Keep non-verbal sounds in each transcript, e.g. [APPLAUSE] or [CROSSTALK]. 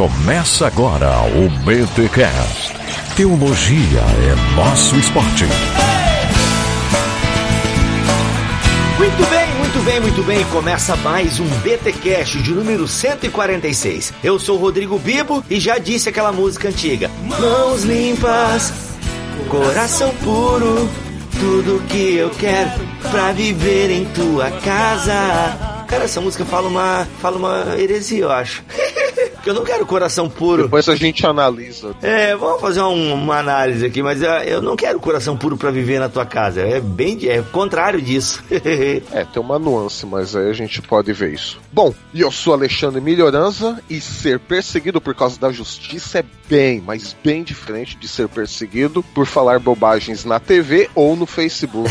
Começa agora o BTCast. Teologia é nosso esporte. Muito bem, muito bem, muito bem. Começa mais um BTcast de número 146. Eu sou o Rodrigo Bibo e já disse aquela música antiga. Mãos limpas, coração puro, tudo que eu quero pra viver em tua casa. Cara, essa música fala uma, fala uma heresia, eu acho. Porque eu não quero coração puro. Depois a gente analisa. É, vamos fazer um, uma análise aqui, mas uh, eu não quero coração puro para viver na tua casa. É bem é contrário disso. [LAUGHS] é, tem uma nuance, mas aí a gente pode ver isso. Bom, e eu sou Alexandre Melhoranza e ser perseguido por causa da justiça é bem, mas bem diferente de ser perseguido por falar bobagens na TV ou no Facebook.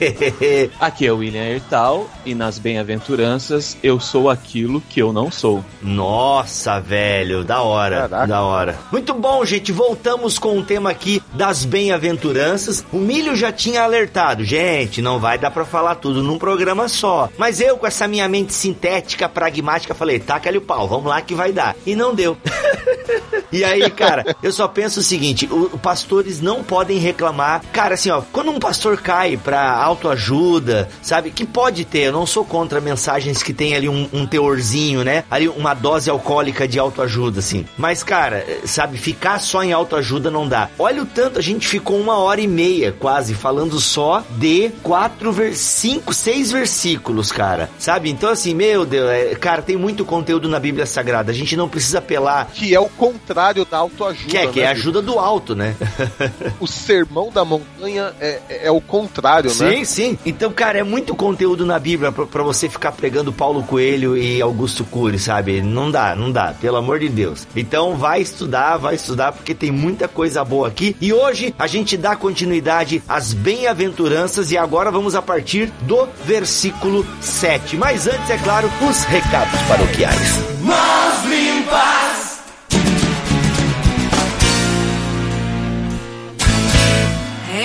[LAUGHS] Aqui é o William Ertal e nas bem-aventuranças eu sou aquilo que eu não sou. Nossa, velho, da hora, Caraca. da hora. Muito bom, gente, voltamos com o tema aqui das bem-aventuranças. O Milho já tinha alertado, gente, não vai dar para falar tudo num programa só. Mas eu com essa minha mente sintética, pragmática, falei, taca ali o pau, vamos lá que vai dar. E não deu. [LAUGHS] e aí aí, cara, eu só penso o seguinte: os pastores não podem reclamar. Cara, assim, ó, quando um pastor cai pra autoajuda, sabe? Que pode ter, eu não sou contra mensagens que tem ali um, um teorzinho, né? Ali uma dose alcoólica de autoajuda, assim. Mas, cara, sabe, ficar só em autoajuda não dá. Olha o tanto, a gente ficou uma hora e meia quase falando só de quatro, cinco, seis versículos, cara. Sabe? Então, assim, meu Deus, é, cara, tem muito conteúdo na Bíblia Sagrada. A gente não precisa apelar. Que é o contrário da autoajuda. Que é, que é né, ajuda do alto, né? o sermão da montanha é, é, é o contrário, sim, né? Sim, sim. Então, cara, é muito conteúdo na Bíblia pra, você ficar pregando Paulo Coelho e Augusto Cury, sabe? Não dá, não dá, pelo amor de Deus. Então, vai estudar, vai estudar, porque tem muita coisa boa aqui. E hoje a gente dá continuidade às bem-aventuranças e agora vamos a partir do versículo 7. Mas antes, é claro, os recados paroquiais. Mãos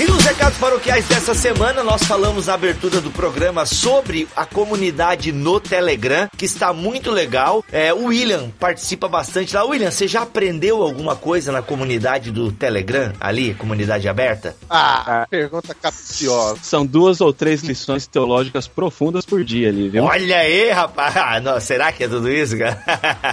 E nos recados paroquiais dessa semana, nós falamos na abertura do programa sobre a comunidade no Telegram, que está muito legal. É, o William participa bastante lá. William, você já aprendeu alguma coisa na comunidade do Telegram, ali, comunidade aberta? Ah, pergunta capciosa. São duas ou três lições teológicas profundas por dia ali, viu? Olha aí, rapaz! Ah, não, será que é tudo isso, cara?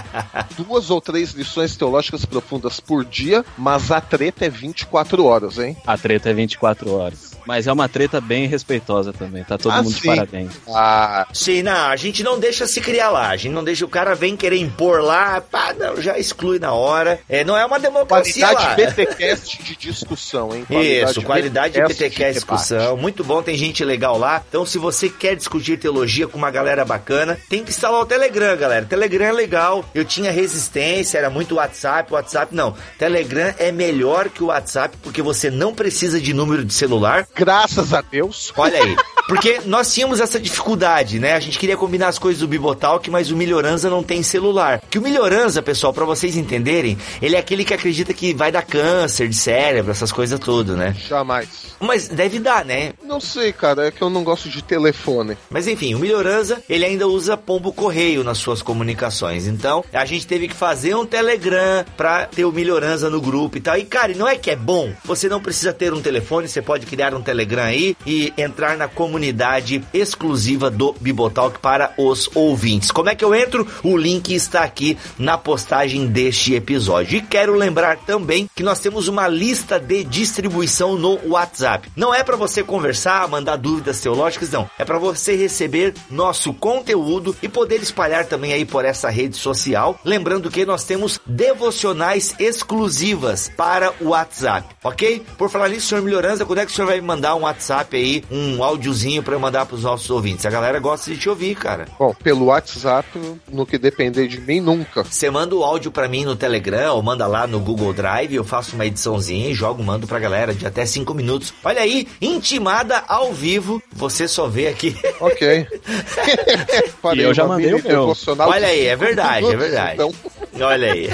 [LAUGHS] duas ou três lições teológicas profundas por dia, mas a treta é 24 horas, hein? A treta é 24 24 horas. Mas é uma treta bem respeitosa também, tá todo ah, mundo sim. de parabéns. Ah, sim, não, a gente não deixa se criar lá, a gente não deixa o cara vem querer impor lá, pá, não, já exclui na hora. É, não é uma democracia qualidade lá. BTcast de discussão, hein? Qualidade Isso, qualidade de BTcast de discussão, muito bom, tem gente legal lá. Então, se você quer discutir teologia com uma galera bacana, tem que instalar o Telegram, galera. Telegram é legal. Eu tinha resistência, era muito WhatsApp, WhatsApp não. Telegram é melhor que o WhatsApp porque você não precisa de número de celular. Graças a Deus. Olha aí. Porque nós tínhamos essa dificuldade, né? A gente queria combinar as coisas do Bibotalk, mas o Melhoranza não tem celular. Que o Melhoranza, pessoal, para vocês entenderem, ele é aquele que acredita que vai dar câncer de cérebro, essas coisas todas, né? Jamais. Mas deve dar, né? Não sei, cara, é que eu não gosto de telefone. Mas enfim, o Melhoranza, ele ainda usa pombo correio nas suas comunicações. Então, a gente teve que fazer um Telegram pra ter o Melhoranza no grupo e tal. E, cara, não é que é bom? Você não precisa ter um telefone, você pode criar um Telegram aí e entrar na comunidade exclusiva do Bibotalk para os ouvintes. Como é que eu entro? O link está aqui na postagem deste episódio. E quero lembrar também que nós temos uma lista de distribuição no WhatsApp. Não é para você conversar, mandar dúvidas teológicas, não. É para você receber nosso conteúdo e poder espalhar também aí por essa rede social. Lembrando que nós temos devocionais exclusivas para o WhatsApp, ok? Por falar nisso, senhor Melhorança, quando é que o senhor vai me mandar um WhatsApp aí, um áudiozinho para eu mandar para os nossos ouvintes? A galera gosta de te ouvir, cara. Bom, pelo WhatsApp, no que depender de mim, nunca. Você manda o áudio para mim no Telegram ou manda lá no Google Drive, eu faço uma ediçãozinha e jogo, mando pra galera de até 5 minutos Olha aí, intimada ao vivo. Você só vê aqui. Ok. [LAUGHS] e eu já mandei o meu. Olha aí, é verdade, é verdade. Então... Olha aí.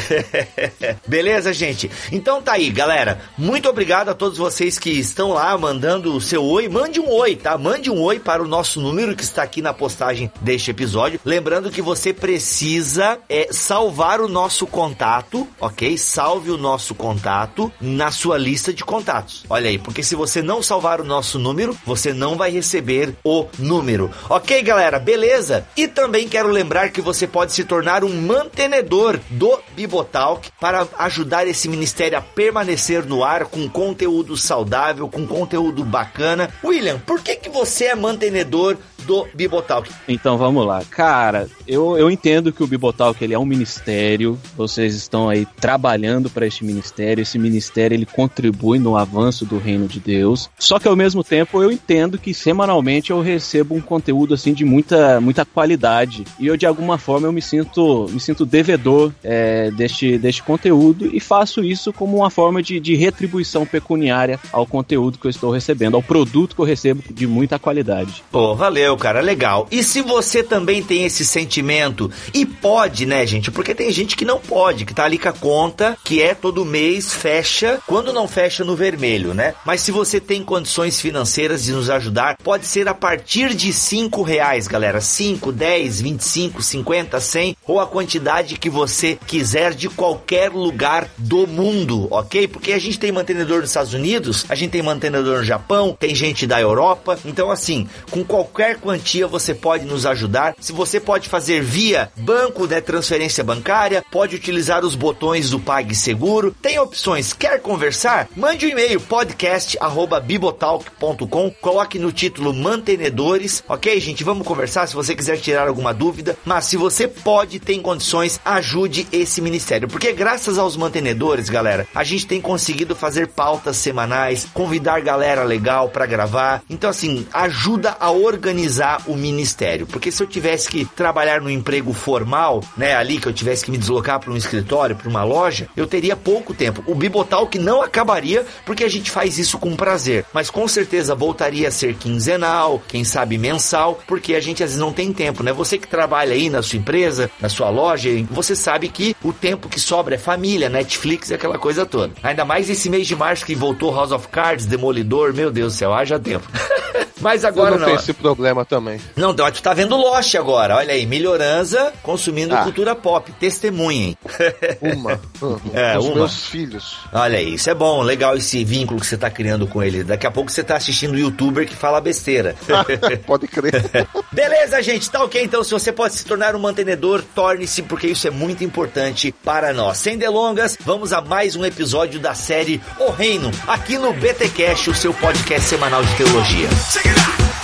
[LAUGHS] Beleza, gente? Então tá aí, galera. Muito obrigado a todos vocês que estão lá mandando o seu oi. Mande um oi, tá? Mande um oi para o nosso número que está aqui na postagem deste episódio. Lembrando que você precisa é, salvar o nosso contato, ok? Salve o nosso contato na sua lista de contatos. Olha aí, porque se você não salvar o nosso número, você não vai receber o número. Ok, galera? Beleza? E também quero lembrar que você pode se tornar um mantenedor do Bibotalk para ajudar esse ministério a permanecer no ar com conteúdo saudável, com conteúdo bacana. William, por que que você é mantenedor do Bibotalk. Então vamos lá. Cara, eu, eu entendo que o Bibotalk ele é um ministério, vocês estão aí trabalhando para este ministério, esse ministério ele contribui no avanço do reino de Deus. Só que ao mesmo tempo eu entendo que semanalmente eu recebo um conteúdo assim de muita, muita qualidade e eu de alguma forma eu me sinto, me sinto devedor é, deste, deste conteúdo e faço isso como uma forma de, de retribuição pecuniária ao conteúdo que eu estou recebendo, ao produto que eu recebo de muita qualidade. Pô, valeu cara, legal. E se você também tem esse sentimento e pode, né, gente? Porque tem gente que não pode, que tá ali com a conta, que é todo mês, fecha, quando não fecha no vermelho, né? Mas se você tem condições financeiras de nos ajudar, pode ser a partir de cinco reais, galera. 5, 10, 25, 50, 100 ou a quantidade que você quiser de qualquer lugar do mundo, ok? Porque a gente tem mantenedor nos Estados Unidos, a gente tem mantenedor no Japão, tem gente da Europa. Então, assim, com qualquer quantia você pode nos ajudar. Se você pode fazer via banco, né, transferência bancária, pode utilizar os botões do PagSeguro. Tem opções. Quer conversar? Mande um e-mail podcast@bibotalk.com. Coloque no título mantenedores, ok, gente? Vamos conversar se você quiser tirar alguma dúvida. Mas se você pode, tem condições, ajude esse ministério, porque graças aos mantenedores, galera, a gente tem conseguido fazer pautas semanais, convidar galera legal para gravar. Então assim, ajuda a organizar o ministério. Porque se eu tivesse que trabalhar no emprego formal, né, ali que eu tivesse que me deslocar para um escritório, para uma loja, eu teria pouco tempo. O Bibotal que não acabaria porque a gente faz isso com prazer, mas com certeza voltaria a ser quinzenal, quem sabe mensal, porque a gente às vezes não tem tempo, né? Você que trabalha aí na sua empresa, na sua loja, você sabe que o tempo que sobra é família, Netflix e aquela coisa toda. Ainda mais esse mês de março que voltou House of Cards, Demolidor, meu Deus do céu, haja tempo. [LAUGHS] Mas agora eu não. não. tem esse problema também. Não, tu tá vendo Lost agora. Olha aí, melhorança consumindo ah. cultura pop. Testemunhem. [LAUGHS] Uma. Uhum. É, Os uma. meus filhos. Olha aí, isso é bom. Legal esse vínculo que você tá criando com ele. Daqui a pouco você tá assistindo um youtuber que fala besteira. [LAUGHS] pode crer. [LAUGHS] Beleza, gente. Tá ok. Então, se você pode se tornar um mantenedor, torne-se, porque isso é muito importante para nós. Sem delongas, vamos a mais um episódio da série O Reino, aqui no BT Cash, o seu podcast semanal de teologia. Check Get.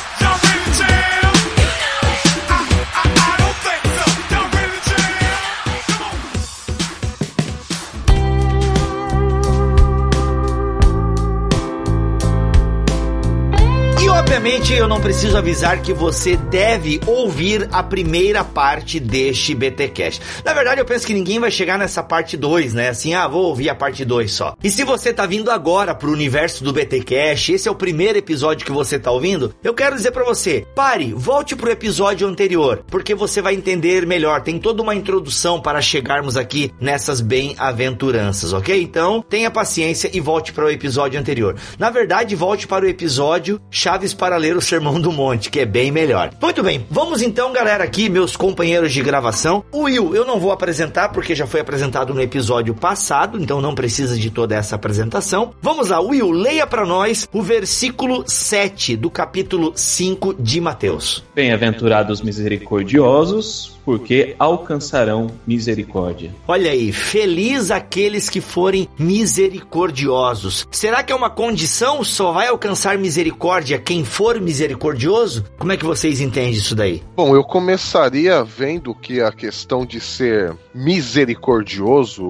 Obviamente, eu não preciso avisar que você deve ouvir a primeira parte deste BTcast. Na verdade, eu penso que ninguém vai chegar nessa parte 2, né? Assim, ah, vou ouvir a parte 2 só. E se você tá vindo agora pro universo do BTcast, esse é o primeiro episódio que você tá ouvindo, eu quero dizer para você, pare, volte pro episódio anterior, porque você vai entender melhor. Tem toda uma introdução para chegarmos aqui nessas bem-aventuranças, ok? Então, tenha paciência e volte para o episódio anterior. Na verdade, volte para o episódio Chaves para para ler o Sermão do Monte, que é bem melhor. Muito bem, vamos então, galera, aqui, meus companheiros de gravação. O Will, eu não vou apresentar porque já foi apresentado no episódio passado, então não precisa de toda essa apresentação. Vamos lá, Will, leia para nós o versículo 7 do capítulo 5 de Mateus. Bem-aventurados misericordiosos, porque alcançarão misericórdia. Olha aí, feliz aqueles que forem misericordiosos. Será que é uma condição? Só vai alcançar misericórdia quem for misericordioso? Como é que vocês entendem isso daí? Bom, eu começaria vendo que a questão de ser misericordioso,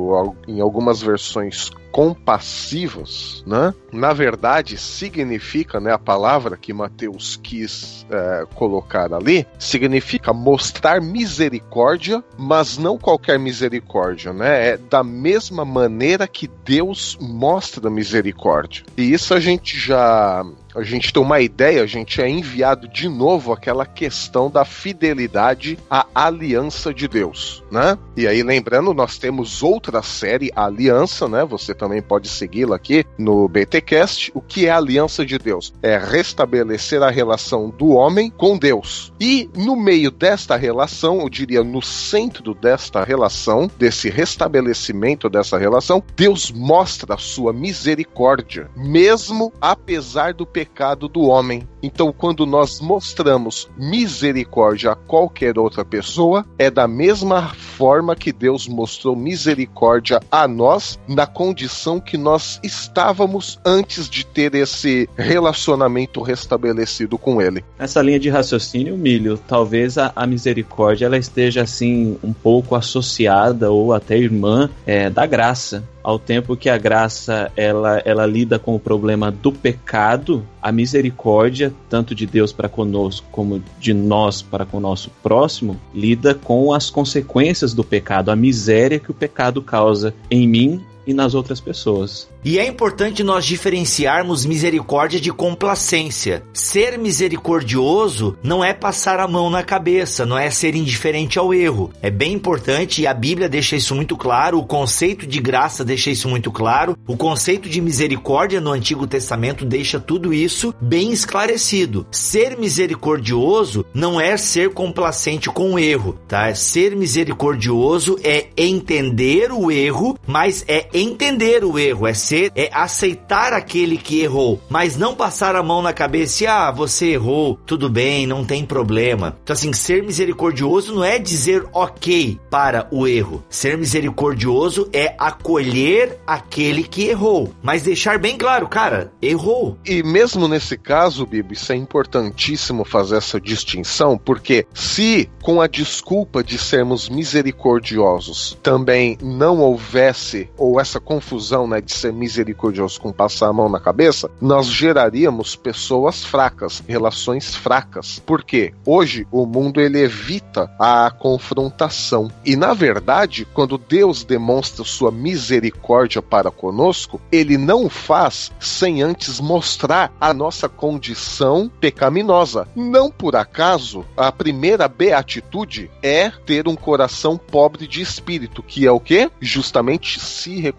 em algumas versões compassivos, né? Na verdade, significa, né, a palavra que Mateus quis é, colocar ali, significa mostrar misericórdia, mas não qualquer misericórdia, né? É da mesma maneira que Deus mostra misericórdia. E isso a gente já a gente ter uma ideia, a gente é enviado de novo aquela questão da fidelidade à aliança de Deus, né? E aí, lembrando, nós temos outra série, a Aliança, né? Você também pode segui-la aqui no BTcast. O que é a aliança de Deus? É restabelecer a relação do homem com Deus. E no meio desta relação, eu diria no centro desta relação, desse restabelecimento dessa relação, Deus mostra a sua misericórdia, mesmo apesar do pecado do homem. Então, quando nós mostramos misericórdia a qualquer outra pessoa, é da mesma forma que Deus mostrou misericórdia a nós na condição que nós estávamos antes de ter esse relacionamento restabelecido com Ele. Essa linha de raciocínio, Milho, talvez a, a misericórdia ela esteja assim um pouco associada ou até irmã é, da graça ao tempo que a graça ela, ela lida com o problema do pecado, a misericórdia, tanto de Deus para conosco como de nós para com o nosso próximo, lida com as consequências do pecado, a miséria que o pecado causa em mim e nas outras pessoas. E é importante nós diferenciarmos misericórdia de complacência. Ser misericordioso não é passar a mão na cabeça, não é ser indiferente ao erro. É bem importante e a Bíblia deixa isso muito claro, o conceito de graça deixa isso muito claro, o conceito de misericórdia no Antigo Testamento deixa tudo isso bem esclarecido. Ser misericordioso não é ser complacente com o erro, tá? Ser misericordioso é entender o erro, mas é entender o erro, é ser é aceitar aquele que errou, mas não passar a mão na cabeça e ah, você errou, tudo bem, não tem problema. Então assim, ser misericordioso não é dizer ok para o erro. Ser misericordioso é acolher aquele que errou, mas deixar bem claro, cara, errou. E mesmo nesse caso, Bibi, isso é importantíssimo fazer essa distinção, porque se com a desculpa de sermos misericordiosos também não houvesse ou essa confusão, né, de ser misericordioso com passar a mão na cabeça, nós geraríamos pessoas fracas, relações fracas. Porque hoje o mundo ele evita a confrontação. E na verdade, quando Deus demonstra sua misericórdia para conosco, ele não faz sem antes mostrar a nossa condição pecaminosa. Não por acaso, a primeira beatitude é ter um coração pobre de espírito, que é o que? Justamente se reconhecer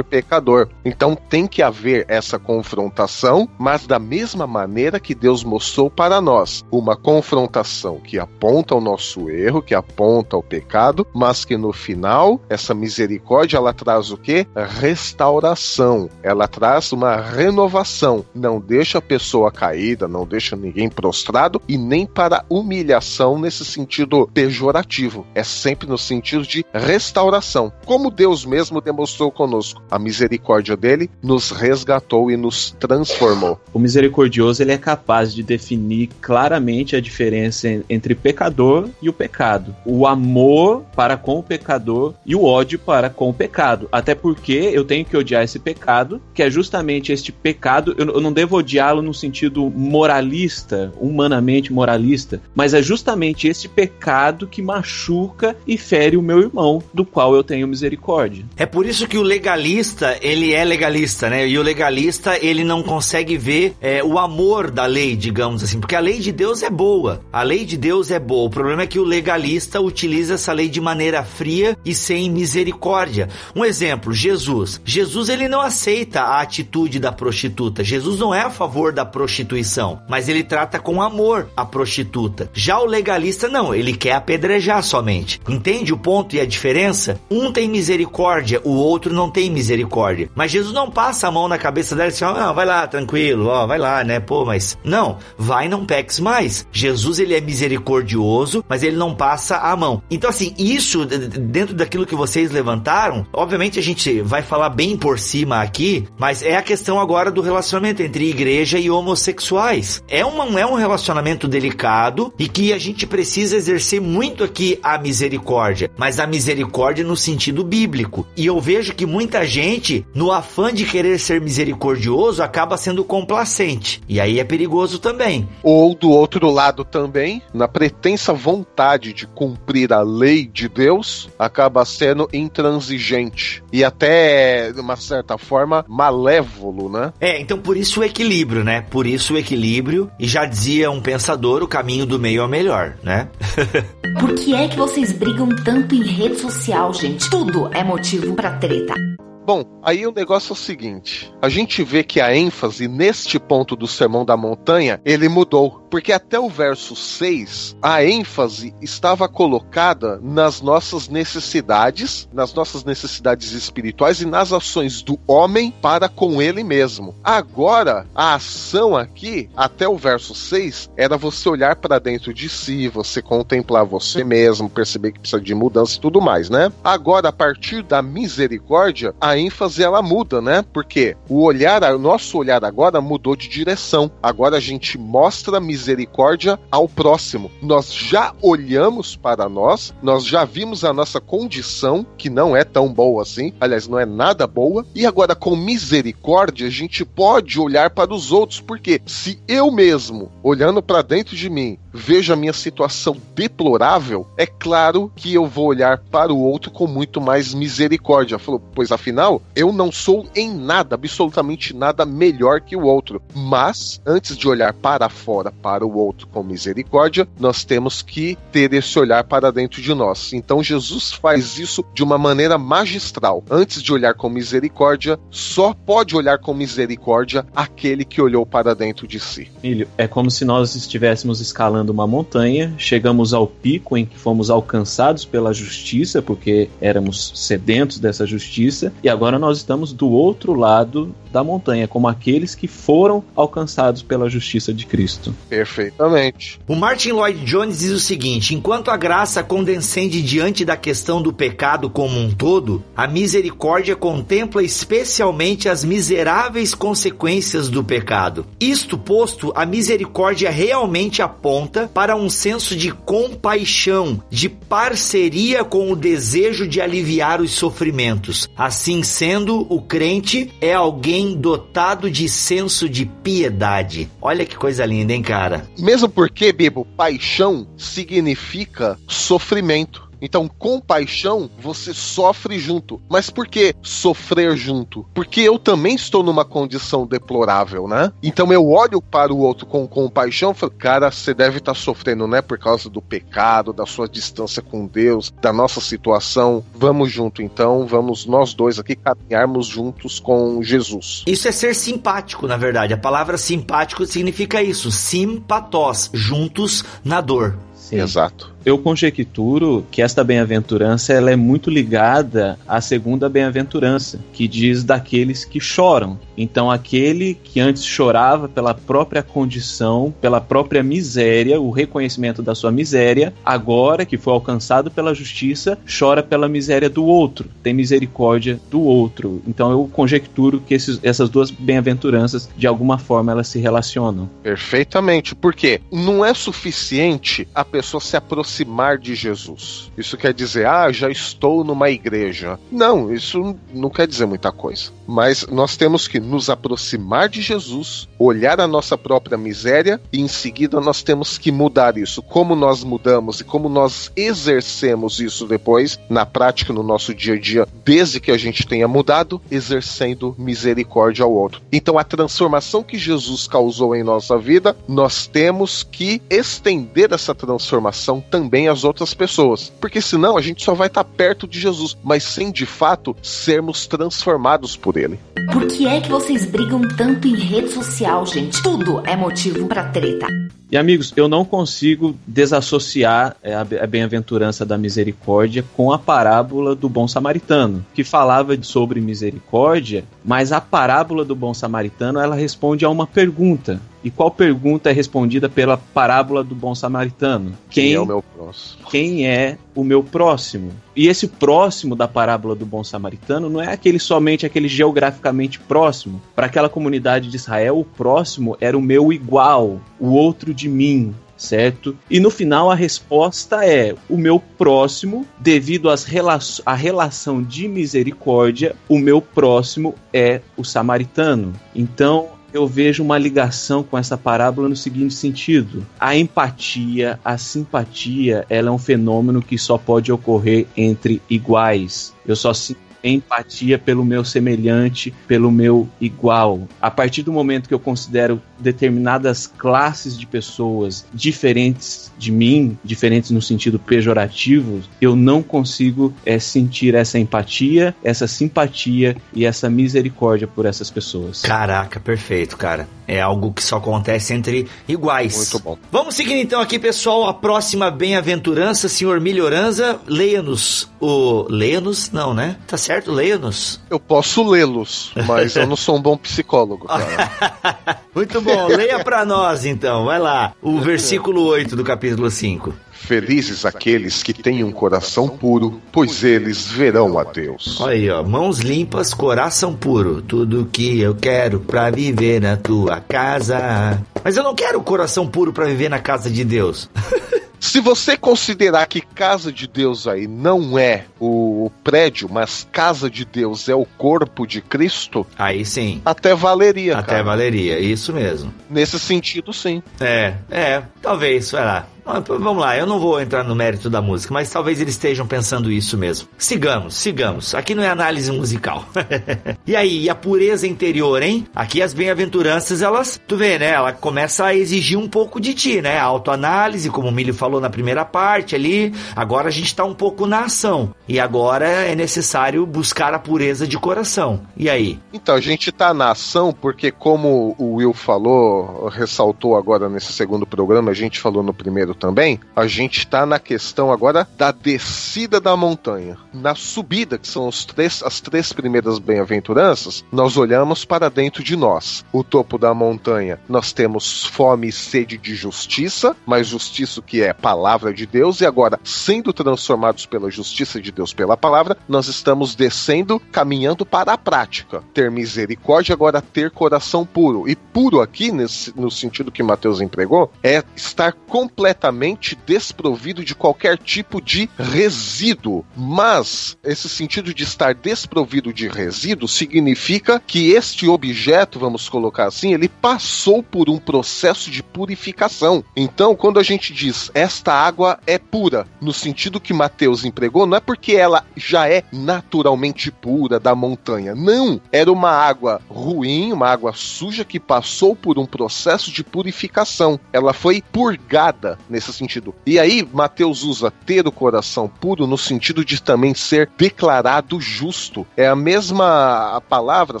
pecador. Então tem que haver essa confrontação, mas da mesma maneira que Deus mostrou para nós, uma confrontação que aponta ao nosso erro, que aponta ao pecado, mas que no final essa misericórdia ela traz o que? Restauração. Ela traz uma renovação. Não deixa a pessoa caída, não deixa ninguém prostrado e nem para humilhação nesse sentido pejorativo. É sempre no sentido de restauração, como Deus mesmo demonstrou conosco. A misericórdia dele nos resgatou e nos transformou. O misericordioso ele é capaz de definir claramente a diferença entre pecador e o pecado. O amor para com o pecador e o ódio para com o pecado. Até porque eu tenho que odiar esse pecado, que é justamente este pecado. Eu, não devo odiá-lo no sentido moralista, humanamente moralista, mas é justamente esse pecado que machuca e fere o meu irmão, do qual eu tenho misericórdia. É por isso que o legalista ele é legalista, né? E o legalista ele não consegue ver é, o amor da lei, digamos assim, porque a lei de Deus é boa. A lei de Deus é boa. O problema é que o legalista utiliza essa lei de maneira fria e sem misericórdia. Um exemplo, Jesus. Jesus ele não aceita a atitude da prostituta. Jesus não é a favor da prostituição, mas ele trata com amor a prostituta. Já o legalista não, ele quer apedrejar somente. Entende o ponto e a diferença? Um tem misericórdia, o outro não tem misericórdia. Mas Jesus não passa a mão na cabeça dela e diz, ah, vai lá, tranquilo, ó, vai lá, né? Pô, mas não, vai não peques mais. Jesus ele é misericordioso, mas ele não passa a mão. Então assim, isso dentro daquilo que vocês levantaram, obviamente a gente vai falar bem por cima aqui, mas é a questão agora do relacionamento entre igreja e homossexuais. É, uma, é um relacionamento delicado e que a gente precisa exercer muito aqui a misericórdia, mas a misericórdia no sentido bíblico. E eu vejo vejo que muita gente, no afã de querer ser misericordioso, acaba sendo complacente. E aí é perigoso também. Ou do outro lado também, na pretensa vontade de cumprir a lei de Deus, acaba sendo intransigente e até, de uma certa forma, malévolo, né? É, então por isso o equilíbrio, né? Por isso o equilíbrio. E já dizia um pensador, o caminho do meio é o melhor, né? [LAUGHS] por que é que vocês brigam tanto em rede social, gente? Tudo é motivo para treta. いた。Bom, aí o negócio é o seguinte: a gente vê que a ênfase neste ponto do Sermão da Montanha ele mudou. Porque até o verso 6, a ênfase estava colocada nas nossas necessidades, nas nossas necessidades espirituais e nas ações do homem para com ele mesmo. Agora, a ação aqui, até o verso 6, era você olhar para dentro de si, você contemplar você mesmo, perceber que precisa de mudança e tudo mais, né? Agora, a partir da misericórdia, a ênfase ela muda, né? Porque o olhar, o nosso olhar agora mudou de direção. Agora a gente mostra misericórdia ao próximo. Nós já olhamos para nós, nós já vimos a nossa condição, que não é tão boa assim, aliás, não é nada boa, e agora com misericórdia a gente pode olhar para os outros, porque se eu mesmo, olhando para dentro de mim, vejo a minha situação deplorável, é claro que eu vou olhar para o outro com muito mais misericórdia. Pois afinal, eu não sou em nada, absolutamente nada melhor que o outro. Mas, antes de olhar para fora, para o outro com misericórdia, nós temos que ter esse olhar para dentro de nós. Então, Jesus faz isso de uma maneira magistral. Antes de olhar com misericórdia, só pode olhar com misericórdia aquele que olhou para dentro de si. Filho, é como se nós estivéssemos escalando escalando uma montanha, chegamos ao pico em que fomos alcançados pela justiça, porque éramos sedentos dessa justiça, e agora nós estamos do outro lado da montanha, como aqueles que foram alcançados pela justiça de Cristo. Perfeitamente. O Martin Lloyd Jones diz o seguinte: enquanto a graça condescende diante da questão do pecado como um todo, a misericórdia contempla especialmente as miseráveis consequências do pecado. Isto posto, a misericórdia realmente aponta para um senso de compaixão, de parceria com o desejo de aliviar os sofrimentos. Assim sendo, o crente é alguém dotado de senso de piedade. Olha que coisa linda, hein, cara? Mesmo porque, Bibo, paixão significa sofrimento. Então, compaixão, você sofre junto. Mas por que sofrer junto? Porque eu também estou numa condição deplorável, né? Então eu olho para o outro com compaixão e falo, cara, você deve estar tá sofrendo, né? Por causa do pecado, da sua distância com Deus, da nossa situação. Vamos junto, então, vamos nós dois aqui caminharmos juntos com Jesus. Isso é ser simpático, na verdade. A palavra simpático significa isso, simpatós, juntos na dor. Sim. Exato eu conjecturo que esta bem-aventurança ela é muito ligada à segunda bem-aventurança, que diz daqueles que choram. Então, aquele que antes chorava pela própria condição, pela própria miséria, o reconhecimento da sua miséria, agora que foi alcançado pela justiça, chora pela miséria do outro, tem misericórdia do outro. Então, eu conjecturo que esses, essas duas bem-aventuranças, de alguma forma, elas se relacionam. Perfeitamente, porque não é suficiente a pessoa se aproximar aproximar de Jesus. Isso quer dizer, ah, já estou numa igreja. Não, isso não quer dizer muita coisa. Mas nós temos que nos aproximar de Jesus, olhar a nossa própria miséria e em seguida nós temos que mudar isso. Como nós mudamos e como nós exercemos isso depois na prática no nosso dia a dia, desde que a gente tenha mudado, exercendo misericórdia ao outro. Então a transformação que Jesus causou em nossa vida, nós temos que estender essa transformação também também as outras pessoas. Porque senão a gente só vai estar tá perto de Jesus, mas sem de fato sermos transformados por ele. Por que é que vocês brigam tanto em rede social, gente? Tudo é motivo para treta. E amigos, eu não consigo desassociar é, a bem-aventurança da misericórdia com a parábola do bom samaritano, que falava sobre misericórdia, mas a parábola do bom samaritano ela responde a uma pergunta. E qual pergunta é respondida pela parábola do bom samaritano? Quem, quem é o meu próximo? Quem é o meu próximo? E esse próximo da parábola do bom samaritano não é aquele somente aquele geograficamente próximo. Para aquela comunidade de Israel, o próximo era o meu igual, o outro de mim, certo? E no final a resposta é: o meu próximo, devido às rela à relação de misericórdia, o meu próximo é o samaritano. Então, eu vejo uma ligação com essa parábola no seguinte sentido: a empatia, a simpatia, ela é um fenômeno que só pode ocorrer entre iguais. Eu só sinto empatia pelo meu semelhante, pelo meu igual. A partir do momento que eu considero determinadas classes de pessoas diferentes de mim, diferentes no sentido pejorativo, eu não consigo é, sentir essa empatia, essa simpatia e essa misericórdia por essas pessoas. Caraca, perfeito, cara. É algo que só acontece entre iguais. Muito bom. Vamos seguir então aqui, pessoal, a próxima bem-aventurança, senhor Melhorança, leia-nos o... Leia-nos? Não, né? Tá certo? Leia-nos. Eu posso lê-los, mas eu não sou um bom psicólogo, cara. [LAUGHS] Muito bom, leia para nós então, vai lá. O versículo 8 do capítulo 5. Felizes aqueles que têm um coração puro, pois eles verão a Deus. Olha aí, ó, mãos limpas, coração puro, tudo que eu quero pra viver na tua casa. Mas eu não quero coração puro pra viver na casa de Deus. [LAUGHS] Se você considerar que casa de Deus aí não é o prédio, mas casa de Deus é o corpo de Cristo, aí sim. Até valeria, Até cara. valeria, isso mesmo. Nesse sentido, sim. É, é, talvez, vai lá. Vamos lá, eu não vou entrar no mérito da música, mas talvez eles estejam pensando isso mesmo. Sigamos, sigamos. Aqui não é análise musical. [LAUGHS] e aí, e a pureza interior, hein? Aqui as bem-aventuranças, elas, tu vê, né? Ela começa a exigir um pouco de ti, né? Autoanálise, como o Milho falou na primeira parte ali. Agora a gente tá um pouco na ação. E agora é necessário buscar a pureza de coração. E aí? Então, a gente tá na ação porque, como o Will falou, ressaltou agora nesse segundo programa, a gente falou no primeiro também, a gente está na questão agora da descida da montanha. Na subida, que são os três, as três primeiras bem-aventuranças, nós olhamos para dentro de nós. O topo da montanha, nós temos fome e sede de justiça, mas justiça que é palavra de Deus, e agora, sendo transformados pela justiça de Deus pela palavra, nós estamos descendo, caminhando para a prática. Ter misericórdia, agora ter coração puro. E puro aqui, nesse, no sentido que Mateus empregou, é estar completamente completamente desprovido de qualquer tipo de resíduo. Mas esse sentido de estar desprovido de resíduo significa que este objeto, vamos colocar assim, ele passou por um processo de purificação. Então, quando a gente diz esta água é pura, no sentido que Mateus empregou, não é porque ela já é naturalmente pura da montanha. Não! Era uma água ruim, uma água suja que passou por um processo de purificação. Ela foi purgada nesse sentido. E aí, Mateus usa ter o coração puro no sentido de também ser declarado justo. É a mesma a palavra,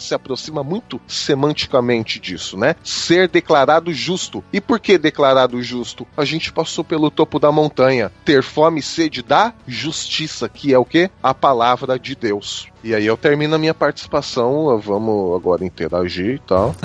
se aproxima muito semanticamente disso, né? Ser declarado justo. E por que declarado justo? A gente passou pelo topo da montanha. Ter fome e sede da justiça, que é o que? A palavra de Deus. E aí eu termino a minha participação, vamos agora interagir e tal. [LAUGHS]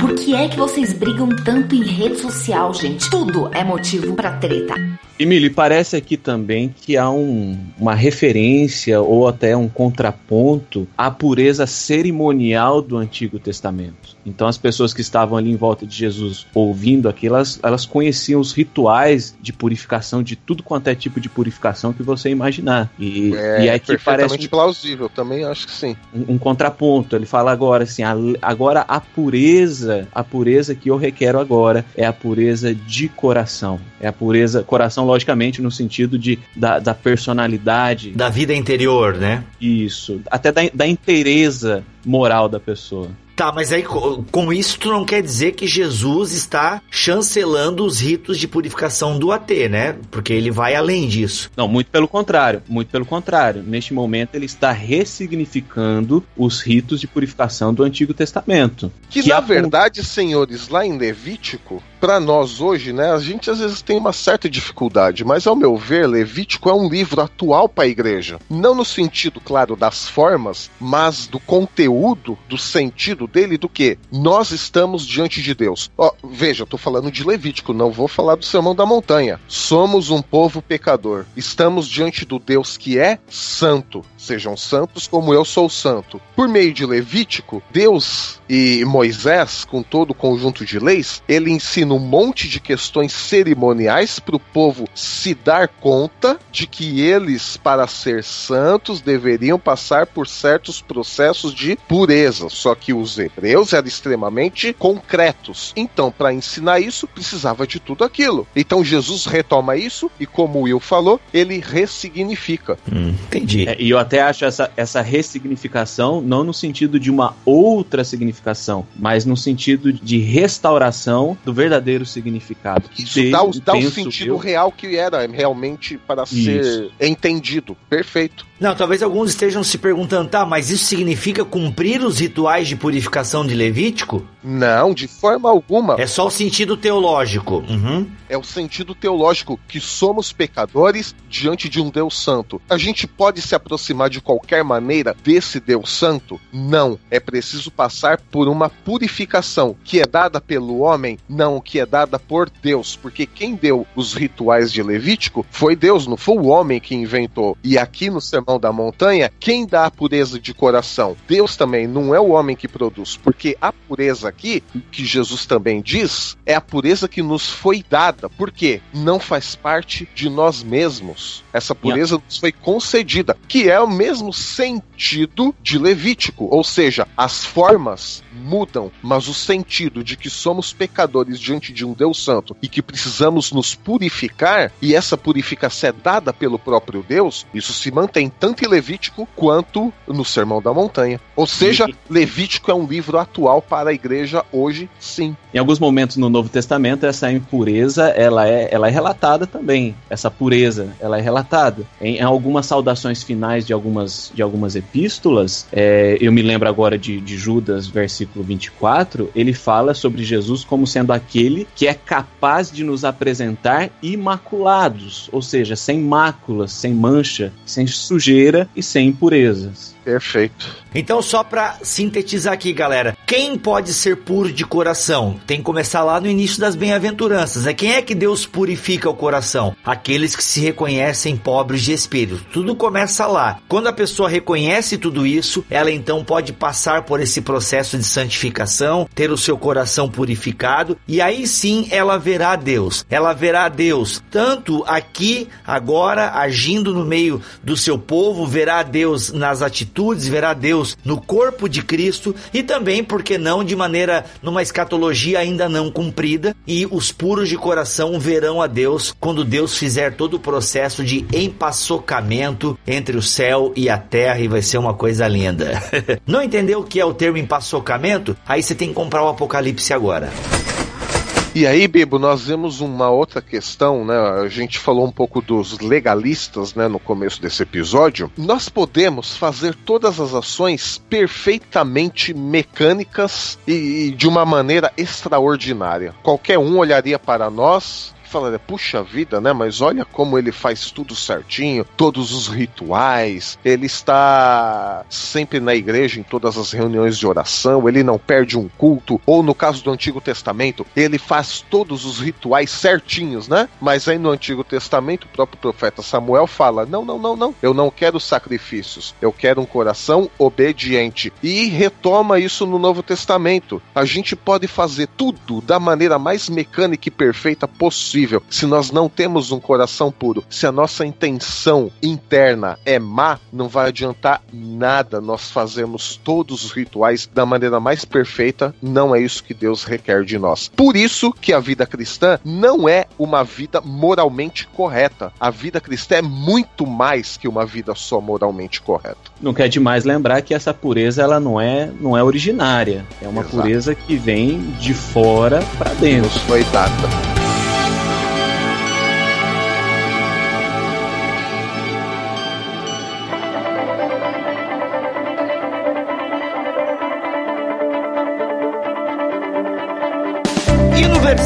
Por que é que vocês brigam tanto em rede social, gente? Tudo é motivo para treta. Emílio, parece aqui também que há um, uma referência ou até um contraponto à pureza cerimonial do Antigo Testamento. Então, as pessoas que estavam ali em volta de Jesus ouvindo aquilo, elas, elas conheciam os rituais de purificação, de tudo quanto é tipo de purificação que você imaginar. E, é, e aqui parece. plausível, também acho que sim. Um, um contraponto. Ele fala agora assim: a, agora a pureza, a pureza que eu requero agora é a pureza de coração. É a pureza, coração, logicamente, no sentido de, da, da personalidade. Da vida interior, né? Isso. Até da, da inteireza moral da pessoa. Tá, mas aí com isso tu não quer dizer que Jesus está chancelando os ritos de purificação do AT, né? Porque ele vai além disso. Não, muito pelo contrário, muito pelo contrário. Neste momento ele está ressignificando os ritos de purificação do Antigo Testamento. Que, que na verdade, senhores, lá em Levítico, para nós hoje, né, a gente às vezes tem uma certa dificuldade, mas ao meu ver, Levítico é um livro atual para a igreja. Não no sentido, claro, das formas, mas do conteúdo, do sentido dele, do que nós estamos diante de Deus. Ó, veja, eu tô falando de Levítico, não vou falar do Sermão da Montanha. Somos um povo pecador. Estamos diante do Deus que é santo. Sejam santos como eu sou santo. Por meio de Levítico, Deus e Moisés, com todo o conjunto de leis, ele ensinou um monte de questões cerimoniais para o povo se dar conta de que eles, para ser santos, deveriam passar por certos processos de pureza. Só que os hebreus eram extremamente concretos. Então, para ensinar isso, precisava de tudo aquilo. Então, Jesus retoma isso e, como o Will falou, ele ressignifica. Hum, entendi. É, e eu até acho essa, essa ressignificação não no sentido de uma outra significação, mas no sentido de restauração do verdadeiro significado. Isso de, dá, o, dá o sentido eu... real que era realmente para isso. ser entendido. Perfeito. Não, talvez alguns estejam se perguntando, tá, mas isso significa cumprir os rituais de purificação de Levítico? Não, de forma alguma. É só o sentido teológico. Uhum. É o sentido teológico que somos pecadores diante de um Deus Santo. A gente pode se aproximar de qualquer maneira desse Deus Santo? Não. É preciso passar por uma purificação que é dada pelo homem, não que é dada por Deus. Porque quem deu os rituais de Levítico foi Deus, não foi o homem que inventou. E aqui no Sermão da Montanha, quem dá a pureza de coração? Deus também, não é o homem que produz. Porque a pureza aqui, que Jesus também diz, é a pureza que nos foi dada. Por quê? Não faz parte de nós mesmos. Essa pureza nos foi concedida, que é o mesmo sentido de Levítico, ou seja, as formas mudam, mas o sentido de que somos pecadores diante de um Deus Santo e que precisamos nos purificar, e essa purificação é dada pelo próprio Deus, isso se mantém tanto em Levítico quanto no Sermão da Montanha. Ou seja, Levítico é um livro atual para a igreja hoje, sim. Em alguns momentos no Novo Testamento, essa impureza ela é, ela é relatada também. Essa pureza ela é relatada. Em, em algumas saudações finais de algumas, de algumas epístolas, é, eu me lembro agora de, de Judas, versículo 24, ele fala sobre Jesus como sendo aquele que é capaz de nos apresentar imaculados, ou seja, sem máculas, sem mancha, sem sujeira e sem impurezas. Perfeito. Então, só para sintetizar aqui, galera, quem pode ser puro de coração? Tem que começar lá no início das bem-aventuranças. É quem é que Deus purifica o coração? Aqueles que se reconhecem pobres de espírito. Tudo começa lá. Quando a pessoa reconhece tudo isso, ela então pode passar por esse processo de santificação, ter o seu coração purificado e aí sim ela verá Deus. Ela verá Deus tanto aqui agora agindo no meio do seu povo, verá Deus nas atitudes atitudes, verá Deus no corpo de Cristo e também, porque não, de maneira numa escatologia ainda não cumprida, e os puros de coração verão a Deus quando Deus fizer todo o processo de empaçocamento entre o céu e a terra e vai ser uma coisa linda. [LAUGHS] não entendeu o que é o termo empaçocamento? Aí você tem que comprar o Apocalipse agora. E aí, Bibo, nós vemos uma outra questão, né? A gente falou um pouco dos legalistas, né, no começo desse episódio. Nós podemos fazer todas as ações perfeitamente mecânicas e, e de uma maneira extraordinária. Qualquer um olharia para nós falaria, puxa vida, né? Mas olha como ele faz tudo certinho, todos os rituais, ele está sempre na igreja em todas as reuniões de oração, ele não perde um culto, ou no caso do Antigo Testamento, ele faz todos os rituais certinhos, né? Mas aí no Antigo Testamento, o próprio profeta Samuel fala: não, não, não, não, eu não quero sacrifícios, eu quero um coração obediente. E retoma isso no Novo Testamento. A gente pode fazer tudo da maneira mais mecânica e perfeita possível possível se nós não temos um coração puro. Se a nossa intenção interna é má, não vai adiantar nada nós fazemos todos os rituais da maneira mais perfeita. Não é isso que Deus requer de nós. Por isso que a vida cristã não é uma vida moralmente correta. A vida cristã é muito mais que uma vida só moralmente correta. Não quer demais lembrar que essa pureza ela não é não é originária. É uma Exato. pureza que vem de fora para dentro. Nos foi dada.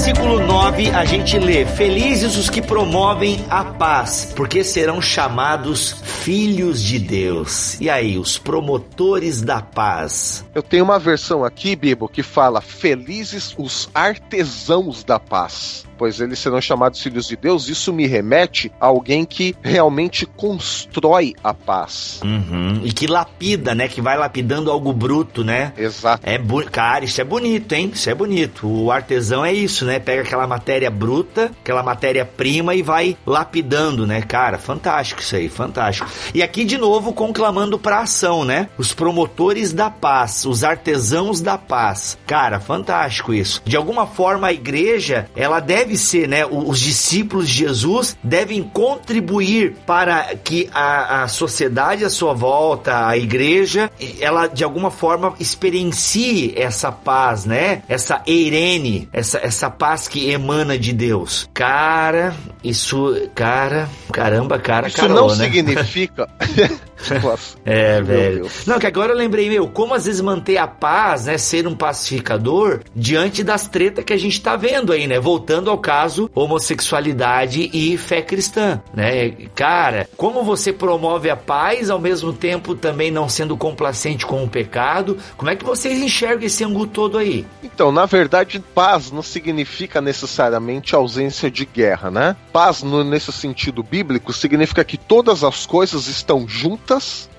Versículo 9 a gente lê: Felizes os que promovem a paz, porque serão chamados filhos de Deus. E aí, os promotores da paz. Eu tenho uma versão aqui, Bibo, que fala: Felizes os artesãos da paz. Pois eles serão chamados filhos de Deus. Isso me remete a alguém que realmente constrói a paz. Uhum. E que lapida, né? Que vai lapidando algo bruto, né? Exato. É Cara, isso é bonito, hein? Isso é bonito. O artesão é isso, né? Pega aquela matéria bruta, aquela matéria-prima e vai lapidando, né? Cara, fantástico isso aí, fantástico. E aqui de novo conclamando pra ação, né? Os promotores da paz, os artesãos da paz. Cara, fantástico isso. De alguma forma a igreja, ela deve ser, né? Os discípulos de Jesus devem contribuir para que a, a sociedade à sua volta, a igreja, ela de alguma forma experiencie essa paz, né? Essa eirene, essa, essa paz que emana de Deus. Cara, isso, cara, caramba, cara, Isso carol, não né? significa. [LAUGHS] [LAUGHS] é, velho. Não, que agora eu lembrei, meu, como às vezes manter a paz, né? Ser um pacificador diante das tretas que a gente tá vendo aí, né? Voltando ao caso homossexualidade e fé cristã, né? Cara, como você promove a paz ao mesmo tempo também não sendo complacente com o pecado? Como é que vocês enxergam esse ângulo todo aí? Então, na verdade, paz não significa necessariamente ausência de guerra, né? Paz, no, nesse sentido bíblico, significa que todas as coisas estão juntas